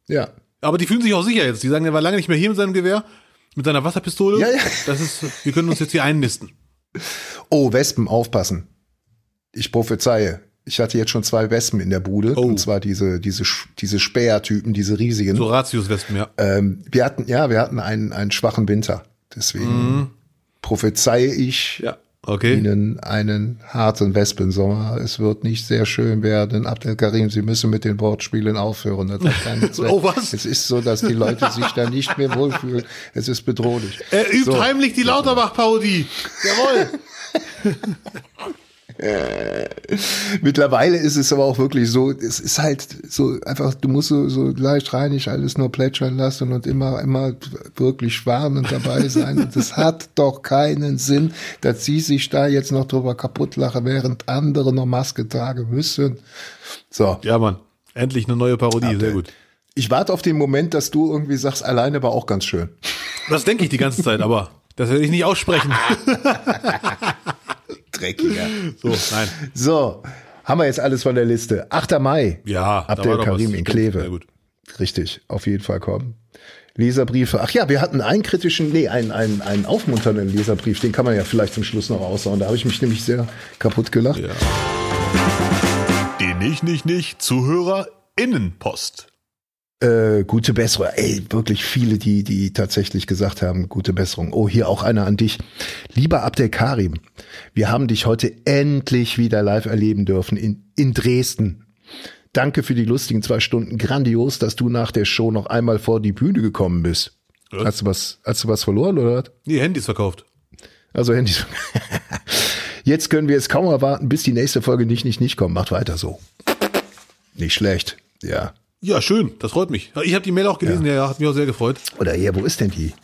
ja. Aber die fühlen sich auch sicher jetzt. Die sagen, er war lange nicht mehr hier mit seinem Gewehr, mit seiner Wasserpistole. Ja, ja. Das ist, wir können uns jetzt hier einnisten. Oh, Wespen, aufpassen. Ich prophezeie. Ich hatte jetzt schon zwei Wespen in der Bude. Oh. Und zwar diese, diese, diese Spähertypen, diese riesigen. So Ratius-Wespen, ja. Ähm, wir hatten, ja, wir hatten einen, einen schwachen Winter. Deswegen prophezeie ich Ja, okay. Ihnen einen harten Wespensommer. Es wird nicht sehr schön werden. Abdel Karim, Sie müssen mit den Wortspielen aufhören. Das hat keinen Zweck. Oh, was? Es ist so, dass die Leute sich da nicht mehr wohlfühlen. Es ist bedrohlich. Er übt So. heimlich die Lauterbach-Parodie. Jawohl. Mittlerweile ist es aber auch wirklich so, es ist halt so einfach, du musst so, so leicht reinig alles nur plätschern lassen und immer, immer wirklich warnend dabei sein. Und es hat doch keinen Sinn, dass sie sich da jetzt noch drüber kaputt lachen, während andere noch Maske tragen müssen. So, Ja, Mann. Endlich eine neue Parodie, sehr gut. Ich warte auf den Moment, dass du irgendwie sagst, alleine war auch ganz schön. Das denke ich die ganze Zeit, aber das werde ich nicht aussprechen. Dreckiger. So, nein. So, haben wir jetzt alles von der Liste. 8. Mai. Ja, Abdel Karim in Kleve. Sehr gut. Richtig, auf jeden Fall kommen. Leserbriefe. Ach ja, wir hatten einen kritischen, nee, einen, einen, einen aufmunternden Leserbrief. Den kann man ja vielleicht zum Schluss noch aussauen. Da habe ich mich nämlich sehr kaputt gelacht. Ja. Die nicht, nicht, nicht ZuhörerInnenpost. Äh, gute Besserung. Ey, wirklich viele, die, die tatsächlich gesagt haben, gute Besserung. Oh, hier auch einer an dich. Lieber Abdel Karim, wir haben dich heute endlich wieder live erleben dürfen in, in Dresden. Danke für die lustigen zwei Stunden. Grandios, dass du nach der Show noch einmal vor die Bühne gekommen bist. Was? Hast du was, hast du was verloren oder was? Nee, Handys verkauft. Also Handys. Jetzt können wir es kaum erwarten, bis die nächste Folge nicht, nicht, nicht kommt. Macht weiter so. Nicht schlecht. Ja. Ja, schön, das freut mich. Ich habe die Mail auch gelesen, ja. ja, hat mich auch sehr gefreut. Oder hier, wo ist denn die?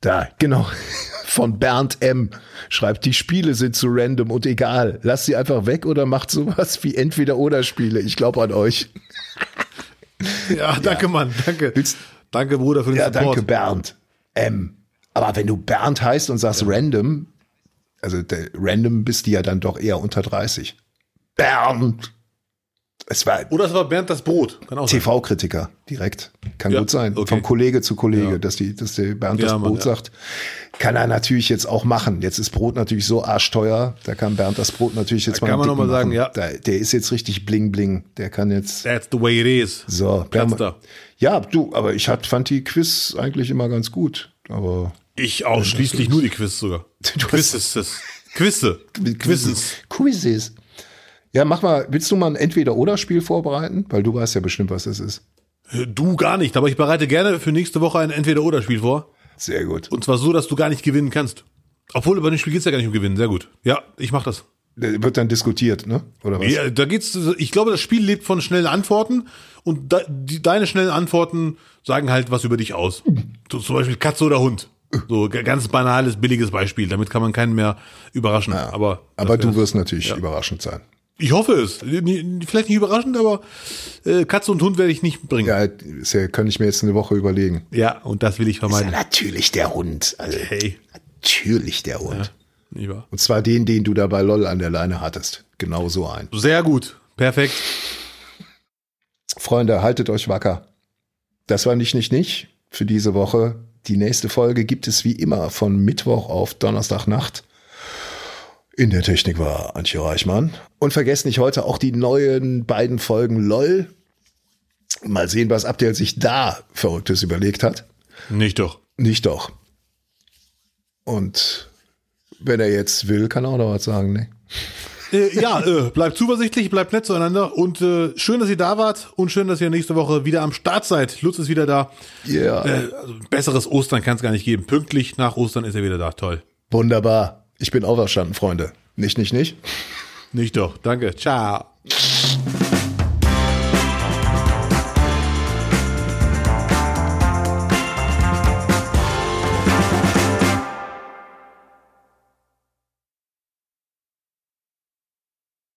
Da, genau. Von Bernd M. Schreibt, die Spiele sind zu random und egal. Lasst sie einfach weg oder macht sowas wie Entweder-Oder-Spiele. Ich glaube an euch. Ja, danke, Mann, danke. Willst- danke, Bruder, für den Ja, Support. danke, Bernd. M. Aber wenn du Bernd heißt und sagst random, also der, random bist du ja dann doch eher unter 30. Bernd. Es war Oder es war Bernd das Brot. TV-Kritiker direkt. Kann Ja, gut sein. okay. Vom Kollege zu Kollege, Ja. dass, die, dass der Bernd Ja, das Mann, Brot ja. sagt. Kann er natürlich jetzt auch machen. Jetzt ist Brot natürlich so arschteuer. Da kann Bernd das Brot natürlich jetzt Da mal kann man dicken noch mal sagen, ja. Da, der ist jetzt richtig bling bling. Der kann jetzt. That's the way it is. So, Bernd-. Ja, du, aber ich hat, fand die Quiz eigentlich immer ganz gut. Aber Ich ausschließlich nur die Quiz sogar. Du Quiz ist es. Quizze. Quizens. Quizzes. Ja, mach mal, willst du mal ein Entweder-Oder-Spiel vorbereiten? Weil du weißt ja bestimmt, was das ist. Du gar nicht, aber ich bereite gerne für nächste Woche ein Entweder-Oder-Spiel vor. Sehr gut. Und zwar so, dass du gar nicht gewinnen kannst. Obwohl, bei dem Spiel geht's ja gar nicht um Gewinnen. Sehr gut. Ja, ich mach das. Wird dann diskutiert, ne? Oder was? Ja, da geht's, ich glaube, das Spiel lebt von schnellen Antworten und de, die, deine schnellen Antworten sagen halt was über dich aus. So, zum Beispiel Katze oder Hund. So ganz banales, billiges Beispiel. Damit kann man keinen mehr überraschen. aber Aber das du wirst natürlich überraschend sein. Ich hoffe es. Vielleicht nicht überraschend, aber äh, Katze und Hund werde ich nicht bringen. Ja, ist ja, kann ich mir jetzt eine Woche überlegen. Ja, und das will ich Ja, vermeiden. natürlich der Hund. Also, Hey, natürlich der Hund. wahr? Und zwar den, den du da bei LOL an der Leine hattest. Genau so ein. Sehr gut. Perfekt. Freunde, haltet euch wacker. Das war nicht, nicht, nicht für diese Woche. Die nächste Folge gibt es wie immer von Mittwoch auf Donnerstagnacht. In der Technik war Antje Reichmann. Und vergesst nicht heute auch die neuen beiden Folgen LOL. Mal sehen, was Abdel sich da Verrücktes überlegt hat. Nicht doch. Nicht doch. Und wenn er jetzt will, kann er auch noch was sagen, ne? Äh, ja, äh, bleibt zuversichtlich, bleibt nett zueinander und äh, schön, dass ihr da wart und schön, dass ihr nächste Woche wieder am Start seid. Lutz ist wieder da. Ja. Äh, also besseres Ostern kann es gar nicht geben. Pünktlich nach Ostern ist er wieder da. Toll. Wunderbar. Ich bin auferstanden, Freunde. Nicht, nicht, nicht. Nicht doch. Danke. Ciao.